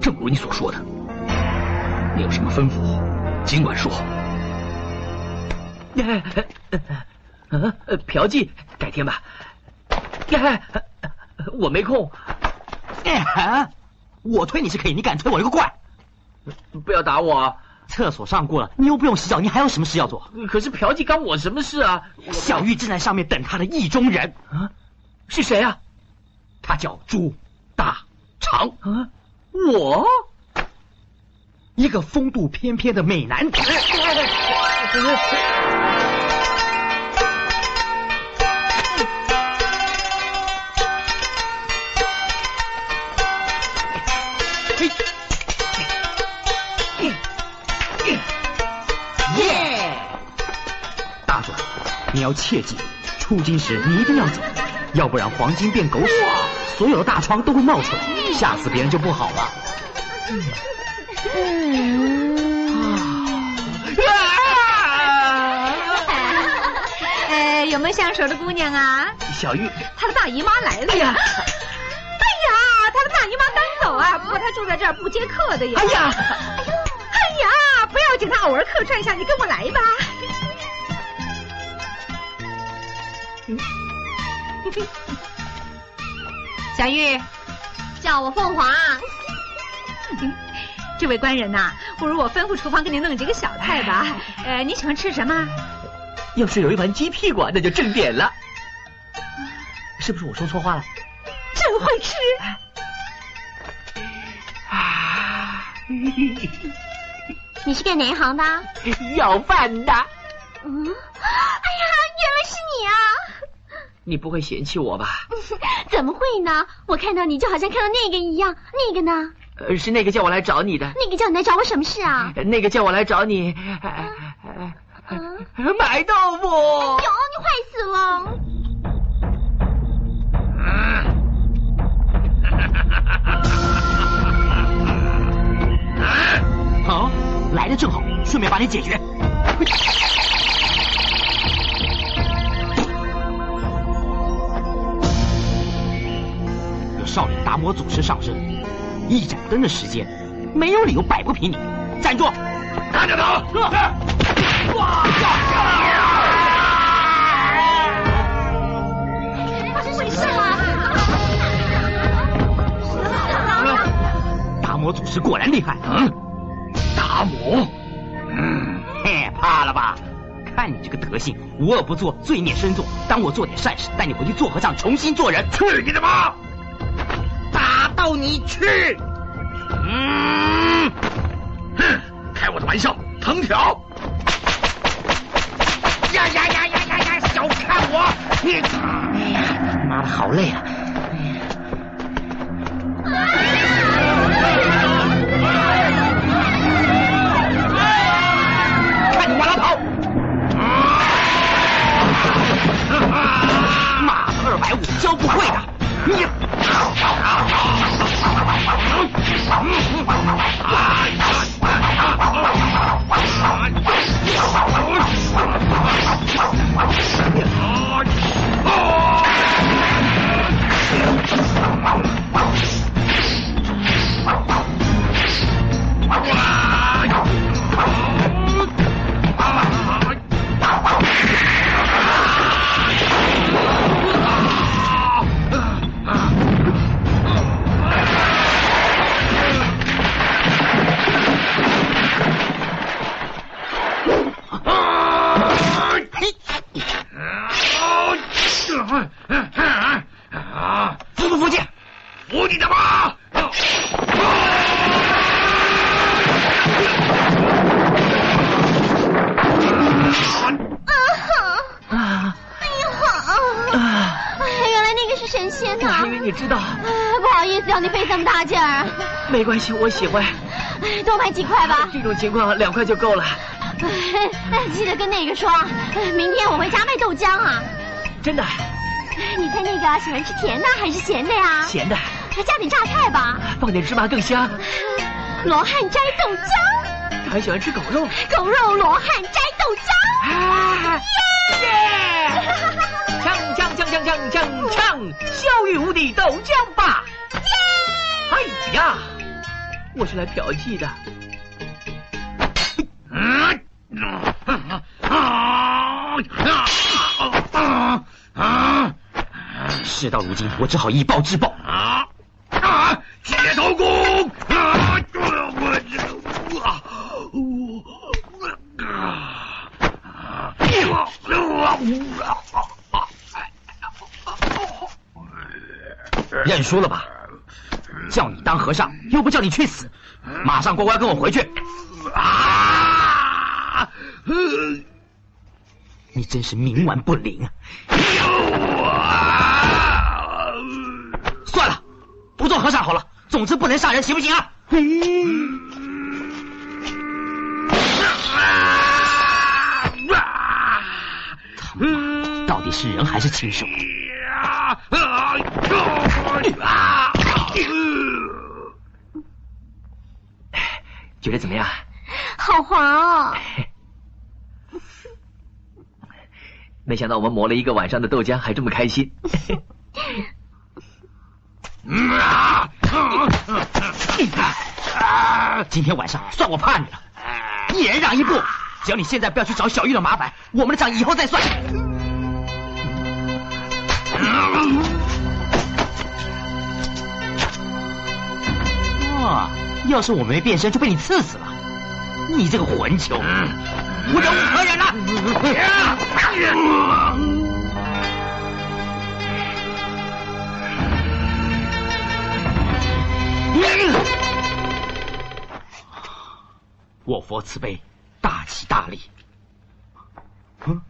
正如你所说的。你有什么吩咐，尽管说。呃，嫖妓改天吧。我没空。<laughs> 我推你是可以，你敢推我一个怪！不要打我！厕所上过了，你又不用洗澡，你还有什么事要做？可是嫖妓干我什么事啊？小玉正在上面等他的意中人。啊，是谁啊？他叫朱大长啊，我一个风度翩翩的美男子。耶！大壮，你要切记，出京时你一定要走。要不然黄金变狗屎，所有的大疮都会冒出来，吓死别人就不好了。啊！呃，有没有相熟的姑娘啊？小玉，她的大姨妈来了呀！哎呀，她的大姨妈刚走啊，不过她住在这儿不接客的呀。哎呀，哎呦，哎呀，不要紧，她偶尔客串一下，你跟我来吧。<laughs> 小玉，叫我凤凰。<laughs> 这位官人呐，不如我吩咐厨房给你弄几个小菜吧。呃，你喜欢吃什么？要是有一盘鸡屁股，那就正点了。是不是我说错话了？真会吃。啊！你是干哪一行的？要饭的。嗯，哎呀，原来是你啊！你不会嫌弃我吧？<laughs> 怎么会呢？我看到你就好像看到那个一样。那个呢？呃，是那个叫我来找你的。那个叫你来找我什么事啊？那个叫我来找你，买豆腐。哟，你坏死了！好，来的正好，顺便把你解决。少林达摩祖师上身，一盏灯的时间，没有理由摆不平你。站住！看着他！哇！发生什么事了？达摩祖师果然厉害。嗯，达摩。嗯，嘿，怕了？吧？看你这个德行，无恶不作，罪孽深重。当我做点善事，带你回去做和尚，重新做人。去你的吧！打到你去！嗯，哼，开我的玩笑，藤条！呀呀呀呀呀呀！小看我！你，哎呀，妈的，好累啊！看你往哪跑！妈的，二百五教不会的！你。啊没关系，我喜欢。多买几块吧。这种情况两块就够了。记得跟那个说，明天我回家卖豆浆啊。真的？你猜那个喜欢吃甜的还是咸的呀？咸的。还加点榨菜吧。放点芝麻更香。罗汉斋豆浆。他还喜欢吃狗肉。狗肉罗汉斋豆浆。啊！耶！锵锵锵锵锵锵锵！骁玉 <laughs> 无敌豆浆吧！耶！哎呀，我是来嫖妓的。嗯。啊！事到如今，我只好以暴制暴。啊啊！铁头功！啊！我这啊！认输了吧？叫你当和尚，又不叫你去死，马上乖乖跟我回去。啊！你真是冥顽不灵啊！算了，不做和尚好了。总之不能杀人，行不行啊？他妈，到底是人还是禽兽？觉得怎么样？好滑哦！<laughs> 没想到我们磨了一个晚上的豆浆还这么开心。今天晚上算我怕你了，一人让一步。只要你现在不要去找小玉的麻烦，我们的账以后再算。哇！要是我没变身，就被你刺死了。你这个混球！我忍无可忍了！我佛慈悲，大吉大利。嗯。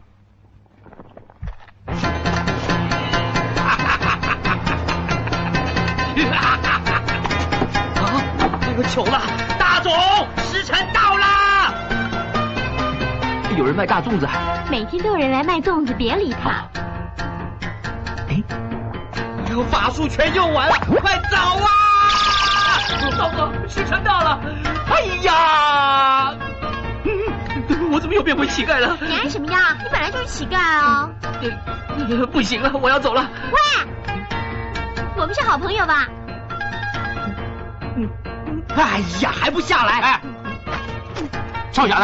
啊！这个糗了，大总，时辰到了。有人卖大粽子，每天都有人来卖粽子，别理他。哎，法术全用完了，快走啊！糟糕，时辰到了！哎呀，<laughs> 我怎么又变回乞丐了？你按什么呀？你本来就是乞丐啊！不行了，我要走了。喂，我们是好朋友吧？哎呀，还不下来！哎，臭小子，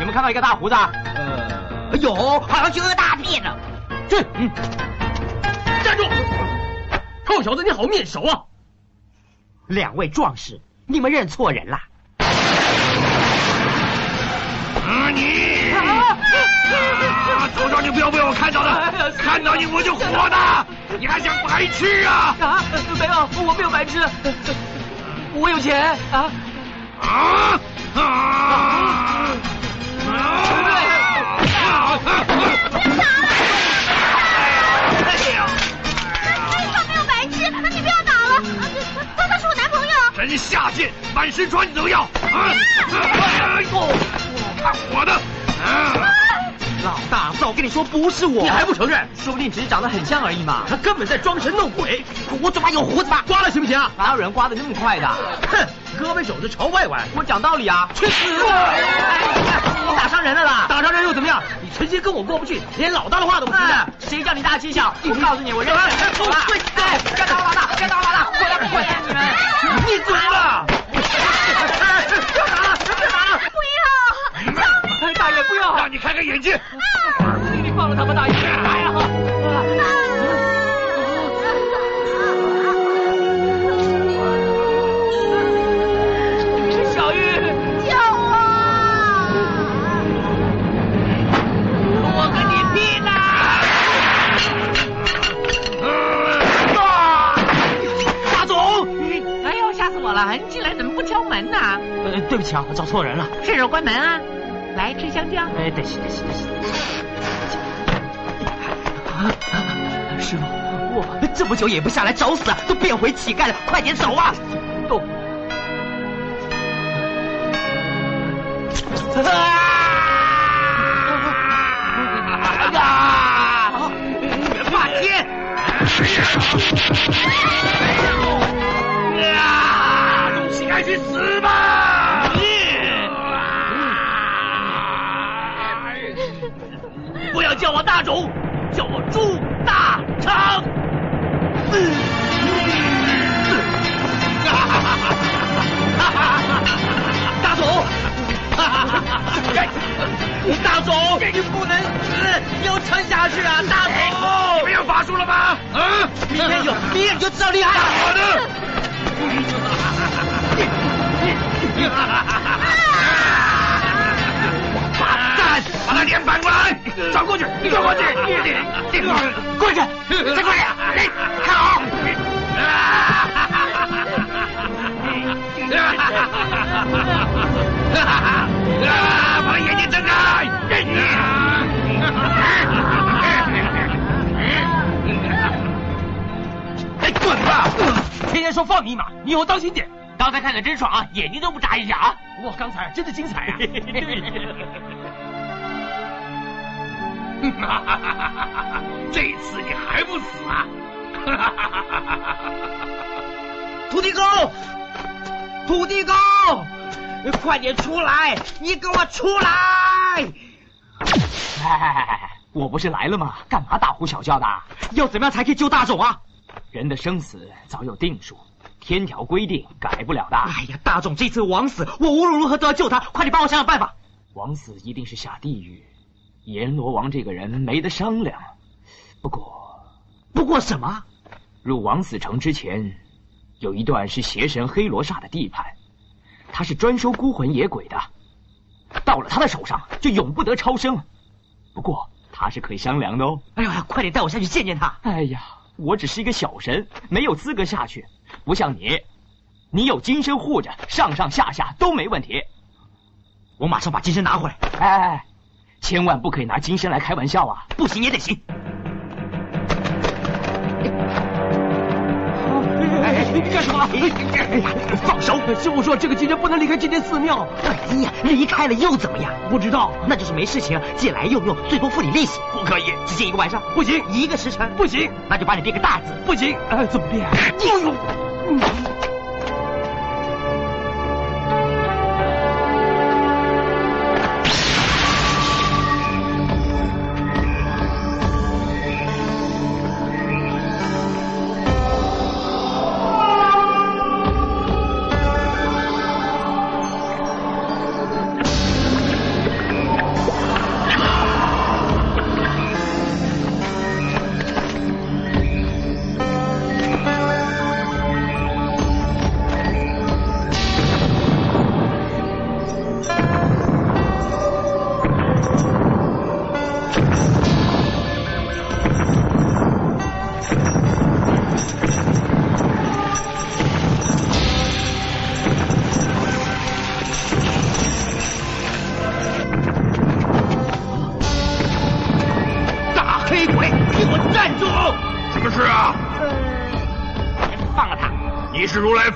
有没有看到一个大胡子？呃，有，好像去屙大便呢。去，嗯，站住！臭小子，你好面熟啊！两位壮士，你们认错人了。啊你！啊！早知道你不要被我看到了，看到你我就火的。你还想白痴啊？啊！没有，我没有白吃，我有钱啊！啊！啊！你不要打了，他他是我男朋友。真下贱，满身穿都要！啊！啊！啊，看我的！老大，早跟你说不是我，你还不承认？说不定只是长得很像而已嘛。他根本在装神弄鬼。我嘴巴有胡子吧？刮了行不行？哪有人刮的那么快的？哼，胳膊肘子朝外弯。我讲道理啊！去死！你打伤人了啦？打伤人又怎么样？你成心跟我过不去，连老大的话都不听的。谁叫你大欺小？我告诉你，我认了。哎，不要打我老大！不要打老大！我要不管你们！你嘴了！不要打了！不要打了！不要！让你开开眼界！你放了他吧，大爷！哎呀！小玉，救我！我跟你拼呐！大总，哎呦，吓死我了！你进来怎么不敲门呢？呃，对不起啊，找错人了。顺手关门啊！来吃香蕉。哎，得行得行得行。师傅，我这么久也不下来找死啊，都变回乞丐了，快点走啊！动。啊！霸天！啊！众乞丐去死吧！不要叫我大总，叫我朱大昌。大总，大总，你不能死，你要撑下去啊！大总，你们有法术了吗？啊！明天有，明天就知道厉害了。好的。完蛋！把他脸反过来，转过去，转过去，过去，再过来，哎，看好！啊！把眼睛睁开！哎，滚吧！天天说放你一马，你以后当心点。刚才看的真爽啊，眼睛都不眨一下啊。哇，刚才真的精彩啊！<laughs> <laughs> 这次你还不死啊？<laughs> 土地公，土地公，快点出来！你给我出来！哎，我不是来了吗？干嘛大呼小叫的？要怎么样才可以救大总啊？人的生死早有定数，天条规定改不了的。哎呀，大总这次枉死，我无论如何都要救他，快点帮我想想办法。枉死一定是下地狱，阎罗王这个人没得商量。不过，不过什么？入王死城之前，有一段是邪神黑罗刹的地盘，他是专收孤魂野鬼的。到到了他的手上，就永不得超生。不过他是可以商量的哦。哎呀，快点带我下去见见他。哎呀，我只是一个小神，没有资格下去。不像你，你有金身护着，上上下下都没问题。我马上把金身拿回来。哎哎哎，千万不可以拿金身来开玩笑啊！不行也得行。你干什么？哎呀放手！师傅说这个金身不能离开金天寺庙。哎呀，离开了又怎么样？不知道，那就是没事情，借来用用，最多付你利息。不可以，只借一个晚上。不行，一个时辰。不行，那就把你变个大字。不行，哎，怎么变？哎呦！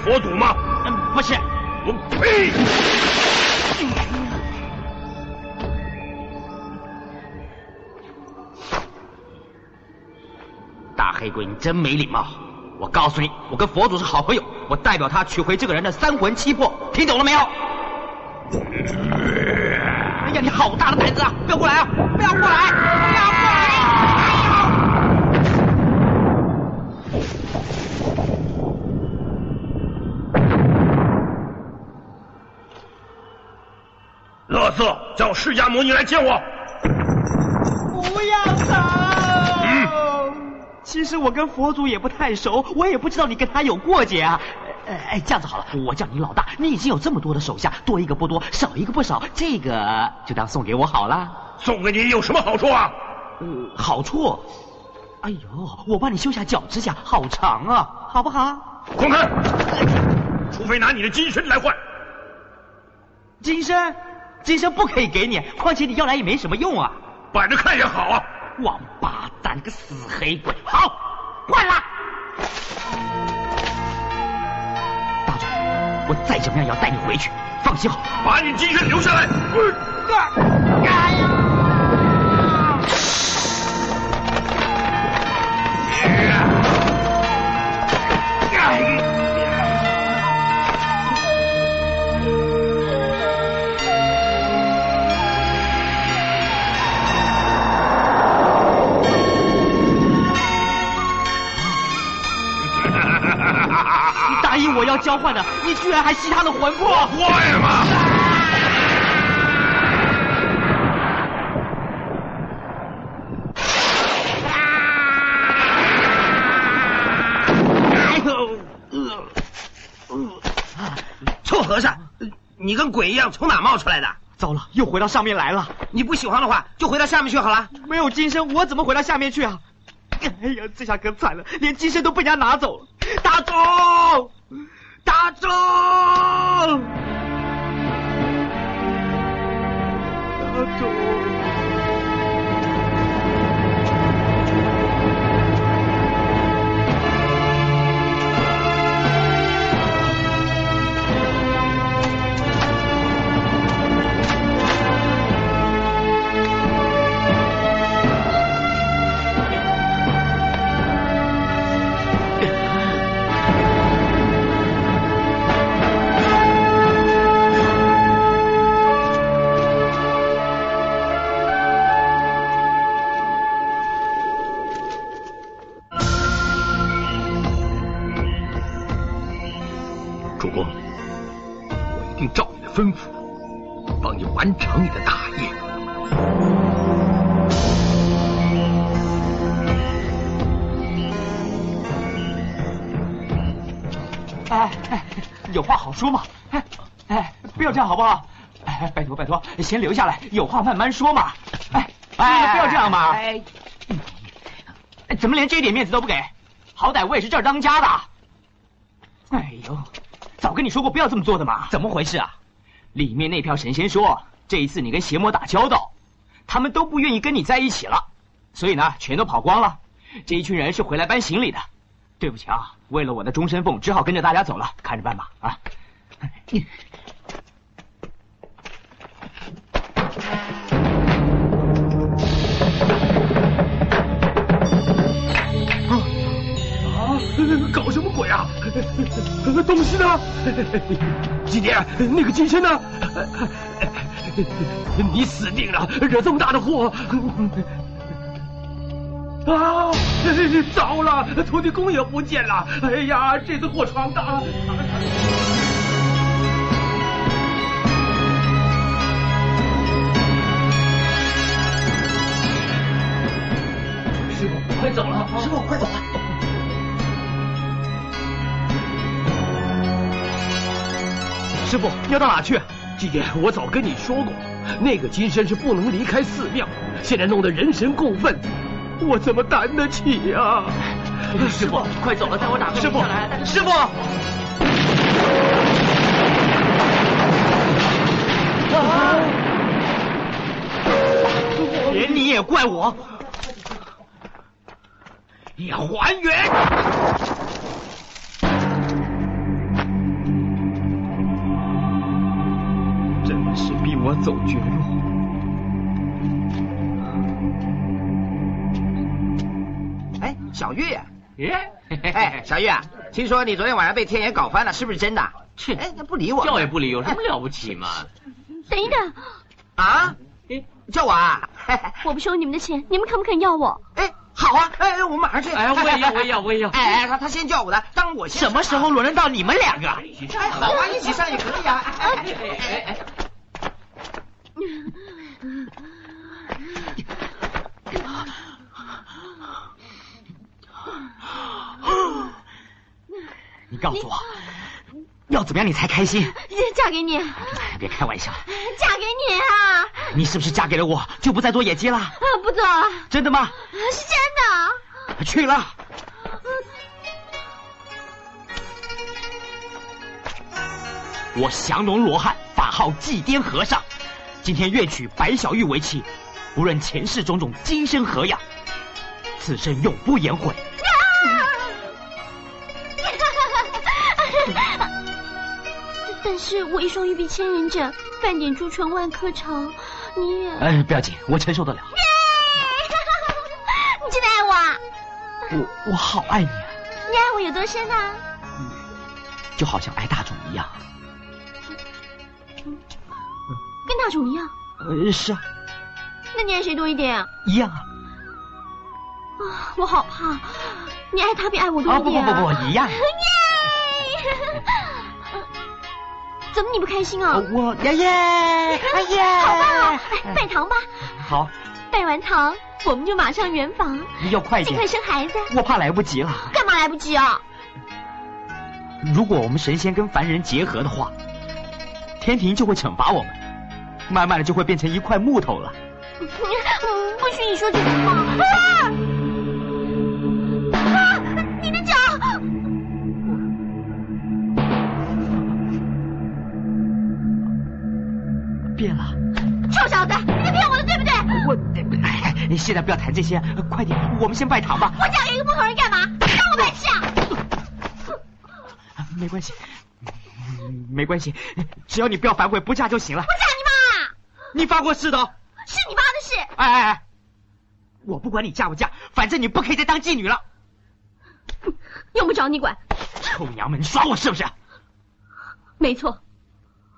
佛祖吗？嗯，不是。我呸！大黑鬼，你真没礼貌！我告诉你，我跟佛祖是好朋友，我代表他取回这个人的三魂七魄，听懂了没有？哎呀，你好大的胆子啊！不要过来啊！不要过来！不要过来！叫释迦牟尼来见我。不要走！嗯，其实我跟佛祖也不太熟，我也不知道你跟他有过节啊。哎，这样子好了，我叫你老大，你已经有这么多的手下，多一个不多，少一个不少，这个就当送给我好了。送给你有什么好处啊？呃，好处？哎呦，我帮你修下脚指甲，好长啊，好不好？滚开！除非拿你的金身来换。金身？金身不可以给你，况且你要来也没什么用啊。摆着看也好啊。王八蛋，个死黑鬼！好，换了。大壮，我再怎么样也要带你回去，放心好，把你金身留下来。哎呀！我要交换的，你居然还吸他的魂魄！坏吗？哎呦，臭和尚，你跟鬼一样，从哪冒出来的？糟了，又回到上面来了。你不喜欢的话，就回到下面去好了。没有金身，我怎么回到下面去啊？哎呀，这下可惨了，连金身都被人家拿走了。大钟，大钟，大钟。先留下来，有话慢慢说嘛。哎哎，不要这样嘛！哎，怎么连这点面子都不给？好歹我也是这儿当家的。哎呦，早跟你说过不要这么做的嘛！怎么回事啊？里面那票神仙说，这一次你跟邪魔打交道，他们都不愿意跟你在一起了，所以呢，全都跑光了。这一群人是回来搬行李的。对不起啊，为了我的终身俸，只好跟着大家走了，看着办吧。啊。搞什么鬼啊？东西呢？今天那个金身呢？你死定了！惹这么大的祸！啊！糟了，土地公也不见了！哎呀，这次祸闯大了！师傅，快走了！师傅，快走！师傅，要到哪去？季姐，我早跟你说过，那个金身是不能离开寺庙，现在弄得人神共愤，我怎么担得起呀？师傅，快走了，带我打个师傅，师傅，连你也怪我，也还原。是逼我走绝路。哎，小玉，哎，小玉啊，听说你昨天晚上被天爷搞翻了，是不是真的？切，哎，不理我，叫也不理，有什么了不起嘛？<laughs> 等一等，啊，叫我啊？<laughs> 我不收你们的钱，你们肯不肯要我？哎，好啊，哎，我马上去。哎，我也要，我也要，我也要。<laughs> 哎哎，他他先叫我的，当我什么时候轮得到你们两个？哎，好啊，一起上也可以啊。哎哎哎哎。你告诉我，要怎么样你才开心？嫁给你！别开玩笑！嫁给你啊！你是不是嫁给了我就不再做野鸡了？啊，不做了。真的吗？是真的。去了。我降龙罗汉，法号祭颠和尚。今天愿娶白小玉为妻，无论前世种种今生何样，此生永不言悔。<laughs> 但是我一双玉臂千人枕，半点朱唇万颗愁，你也……哎，不要紧，我承受得了。<laughs> 你真的爱我？啊？我我好爱你啊！你爱我有多深啊？就好像爱大众一样。跟大种一样，呃，是啊。那你爱谁多一点啊？一样啊。啊，我好怕，你爱他比爱我多一点。不不不不，一样。<laughs> 耶！<laughs> 怎么你不开心啊？我耶耶，哎呀，好棒啊！哎，拜堂吧。好。拜完堂，我们就马上圆房。要快点，尽快生孩子。我怕来不及了。干嘛来不及啊？如果我们神仙跟凡人结合的话，天庭就会惩罚我们。慢慢的就会变成一块木头了。<laughs> 不许你说这种话！啊！你的脚！<laughs> 变了。臭小子，你在骗我的，对不对？我……哎，现在不要谈这些，快点，我们先拜堂吧。我嫁给一个木头人干嘛？当我白痴啊？<laughs> 没关系，没关系，只要你不要反悔，不嫁就行了。不嫁你妈！你发过誓的，是你发的誓。哎哎哎，我不管你嫁不嫁，反正你不可以再当妓女了。用不着你管。臭娘们，你耍我是不是？没错，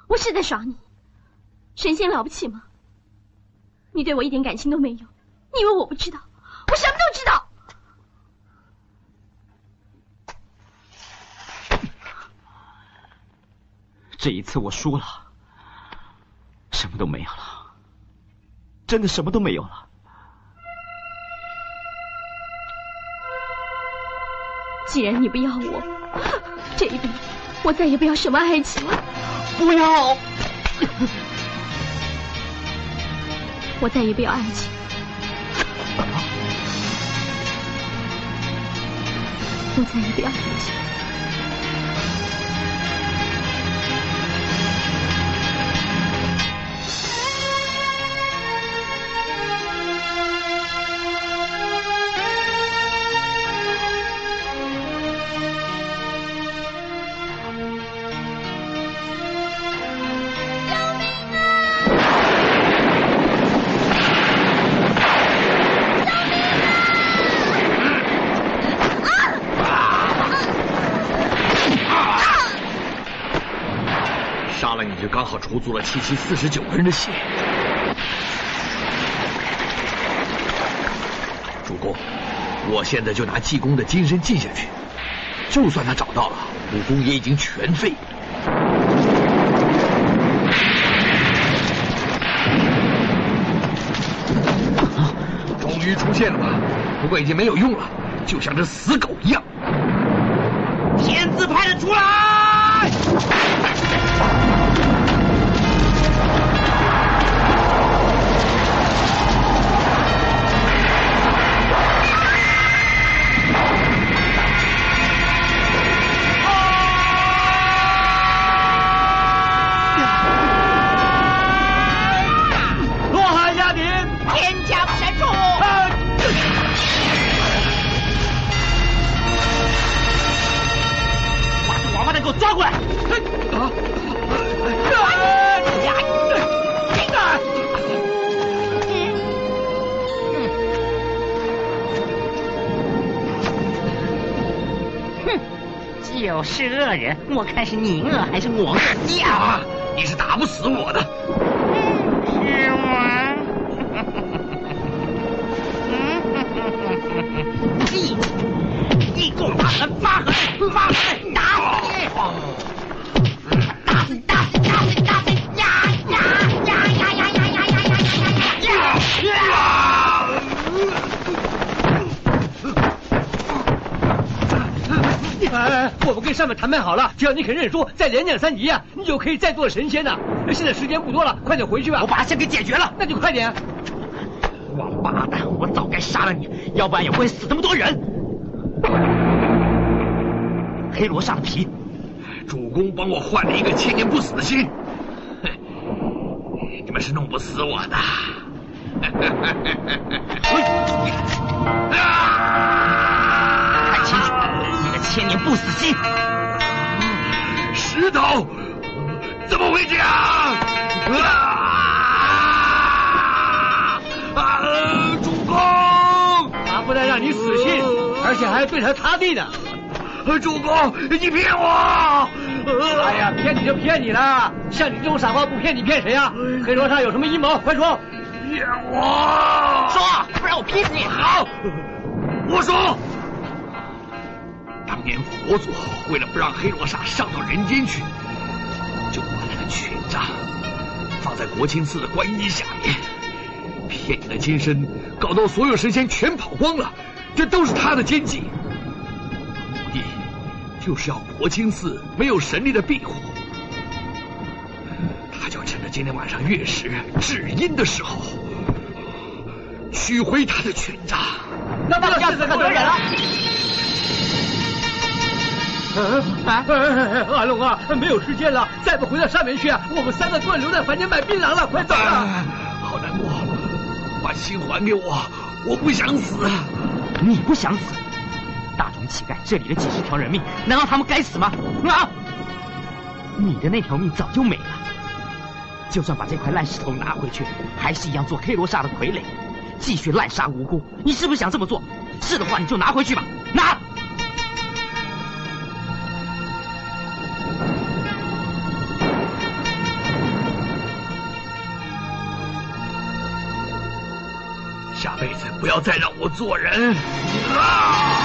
我是在耍你。神仙了不起吗？你对我一点感情都没有，你以为我不知道？我什么都知道。这一次我输了。什么都没有了，真的什么都没有了。既然你不要我，这一辈子我再也不要什么爱情了。不要！我再也不要爱情。我再也不要爱情。你就刚好除足了七七四十九个人的血。主公，我现在就拿济公的金身进下去，就算他找到了，武功也已经全废。终于出现了吧？不过已经没有用了，就像这死狗一样。天字派的出来！我看是你饿还是我饿呀？你是打不死我的。是吗？一一共打了八个，<laughs> 八个打死你！我们跟上面谈判好了，只要你肯认输，再连降三级啊，你就可以再做神仙呐。现在时间不多了，快点回去吧。我把他先给解决了，那就快点。王八蛋，我早该杀了你，要不然也不会死这么多人。黑罗上的皮，主公帮我换了一个千年不死的心，哼，<laughs> 你们是弄不死我的。看清楚，你的千年不死心。石头，怎么会这样？啊！啊！主公，他不但让你死心，而且还对他塌地呢。主公，你骗我！哎呀，骗你就骗你了，像你这种傻瓜不骗你骗谁啊？黑罗刹有什么阴谋？快说！骗我！说，不然我劈死你！好，我说，当年佛祖为了不让黑罗刹上到人间去，就把他的权杖放在国清寺的观音下面，骗你的金身，搞到所有神仙全跑光了，这都是他的奸计。目的就是要国清寺没有神力的庇护，他就趁着今天晚上月食至阴的时候，取回他的权杖。那那要死很多人了。啊！阿龙啊，没有时间了，再不回到上面去啊，我们三个都要留在凡间卖槟榔了，快走啊！好难过，把心还给我，我不想死。你不想死？大众乞丐这里的几十条人命，难道他们该死吗？啊！你的那条命早就没了。就算把这块烂石头拿回去，还是一样做黑罗刹的傀儡，继续滥杀无辜。你是不是想这么做？是的话，你就拿回去吧，拿。辈子不要再让我做人！啊！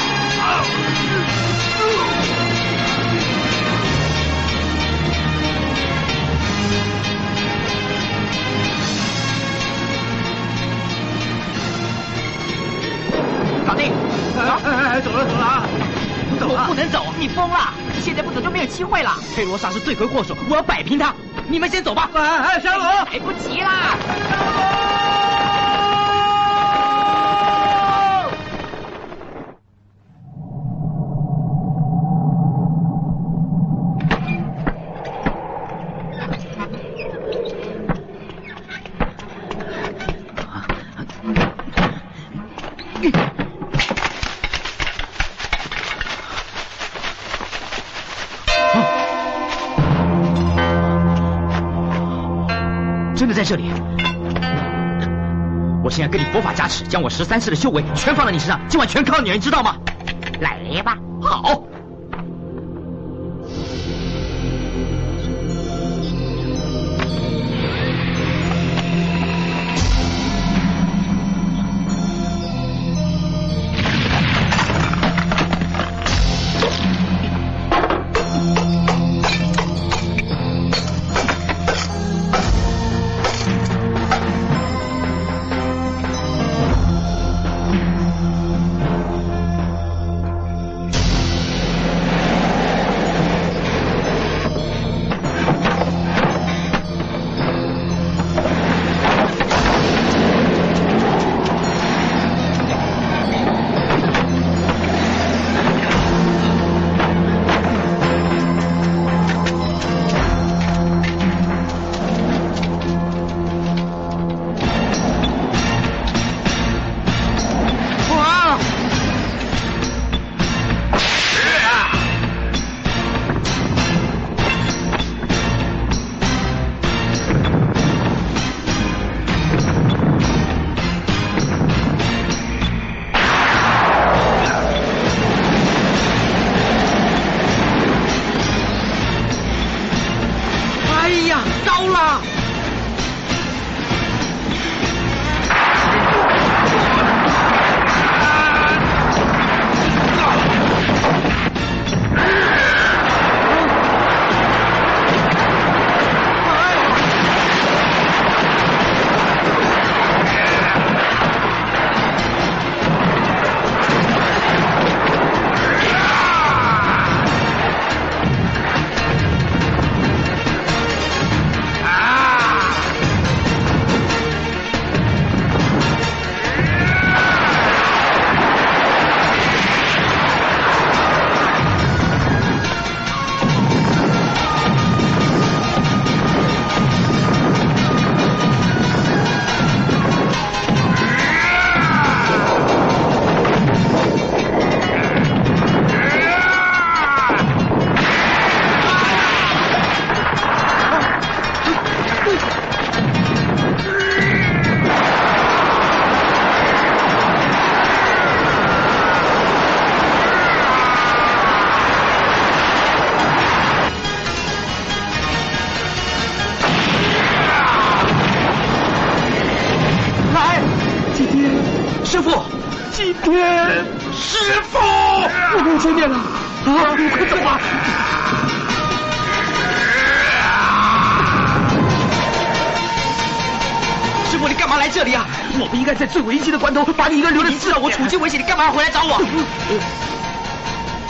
老弟，走！哎，走了走了啊！走我不能走，你疯了！现在不走就没有机会了。黑罗莎是罪魁祸首，我要摆平他。你们先走吧。哎哎，小龙，来不及啦！在这里！我现在跟你佛法加持，将我十三世的修为全放在你身上，今晚全靠你，你知道吗？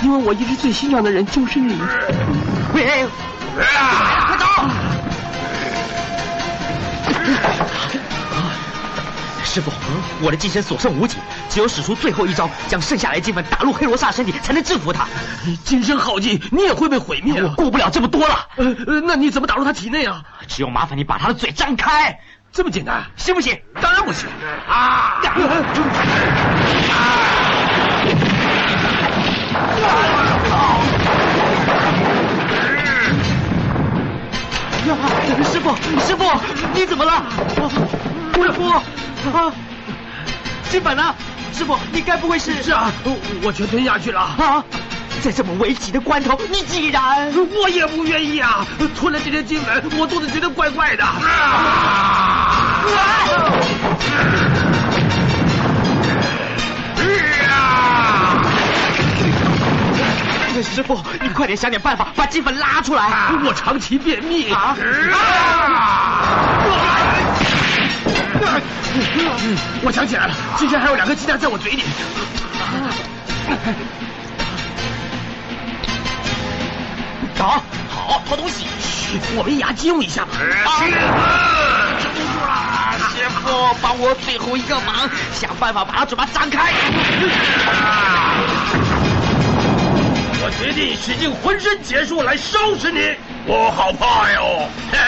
因为我一直最欣赏的人就是你。喂，快走！师傅，我的金身所剩无几，只有使出最后一招，将剩下来的金粉打入黑罗刹身体，才能制服他。金身耗尽，你也会被毁灭。我顾不了这么多了。呃，那你怎么打入他体内啊？只有麻烦你把他的嘴张开。这么简单，行不行？当然不行。啊！啊啊！师傅，师傅，你怎么了？师傅，啊，金粉呢？师傅，你该不会是……是啊，我全吞下去了。啊，在这么危急的关头，你竟然……我也不愿意啊！吞了这些金粉，我肚子觉得怪怪的。啊！师傅，你快点想点办法把金粉拉出来！我长期便秘啊！我想起来了，今天还有两个鸡蛋在我嘴里。好，好，偷东西。嘘，我们牙接应一下吧。师傅！师傅，帮我最后一个忙，想办法把他嘴巴张开。我 <laughs> 决定使尽浑身解数来收拾你，我好怕哟！嘿，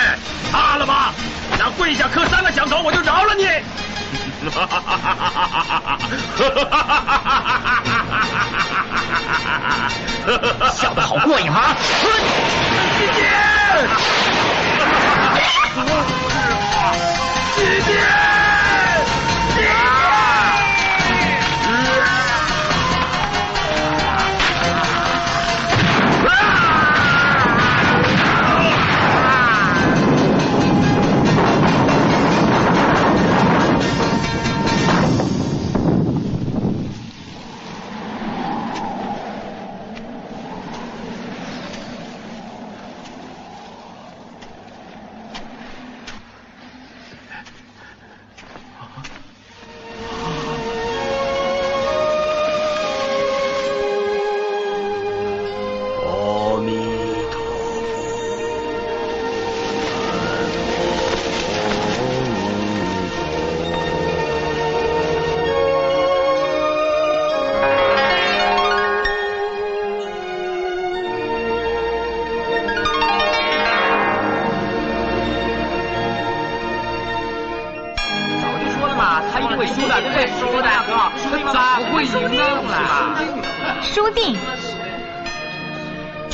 怕了吧？那跪下磕三个响头，我就饶了你！笑得好过瘾啊！姐姐，姐姐。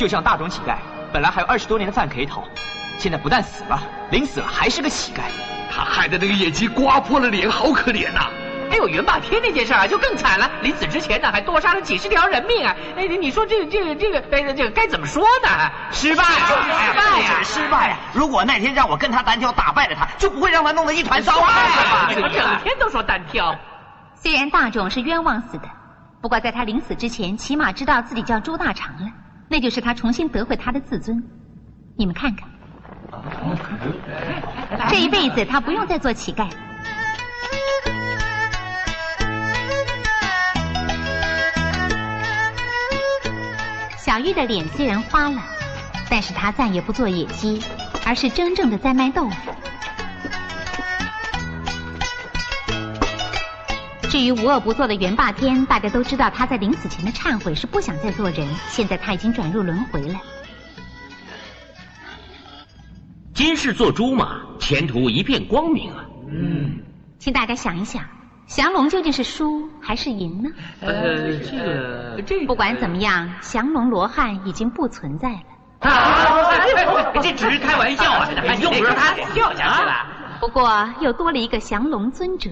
就像大壮乞丐，本来还有二十多年的饭可以讨，现在不但死了，临死了还是个乞丐。他害得那个野鸡刮破了脸，好可怜呐！还有袁霸天那件事啊，就更惨了。临死之前呢，还多杀了几十条人命啊！哎，你说这、这、个这个、哎，这个该怎么说呢？失败，失败呀，失败呀！如果那天让我跟他单挑，打败了他，就不会让他弄得一团糟了。怎么整天都说单挑。虽然大冢是冤枉死的，不过在他临死之前，起码知道自己叫朱大长了。那就是他重新得回他的自尊。你们看看，这一辈子他不用再做乞丐。小玉的脸虽然花了，但是他再也不做野鸡，而是真正的在卖豆腐。至于无恶不作的袁霸天，大家都知道他在临死前的忏悔是不想再做人。现在他已经转入轮回了。今世做猪嘛，前途一片光明啊！嗯，请大家想一想，降龙究竟是输还是赢呢？呃，这个这不管怎么样，降龙罗汉已经不存在了。<laughs> 这只是开玩笑啊，用不着他 <laughs> 掉下去了。不过又多了一个降龙尊者。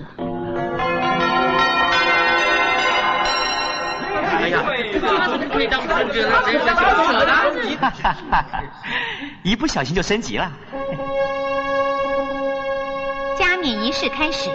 <laughs> 一不小心就升级了。加冕仪式开始。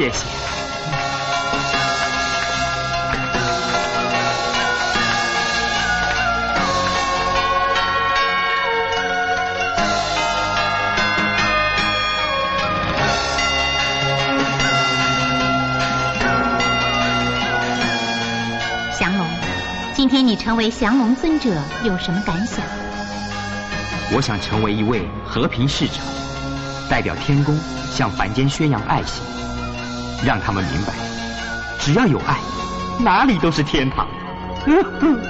谢谢。降龙，今天你成为降龙尊者，有什么感想？我想成为一位和平使者，代表天宫。向凡间宣扬爱心，让他们明白，只要有爱，哪里都是天堂。<laughs>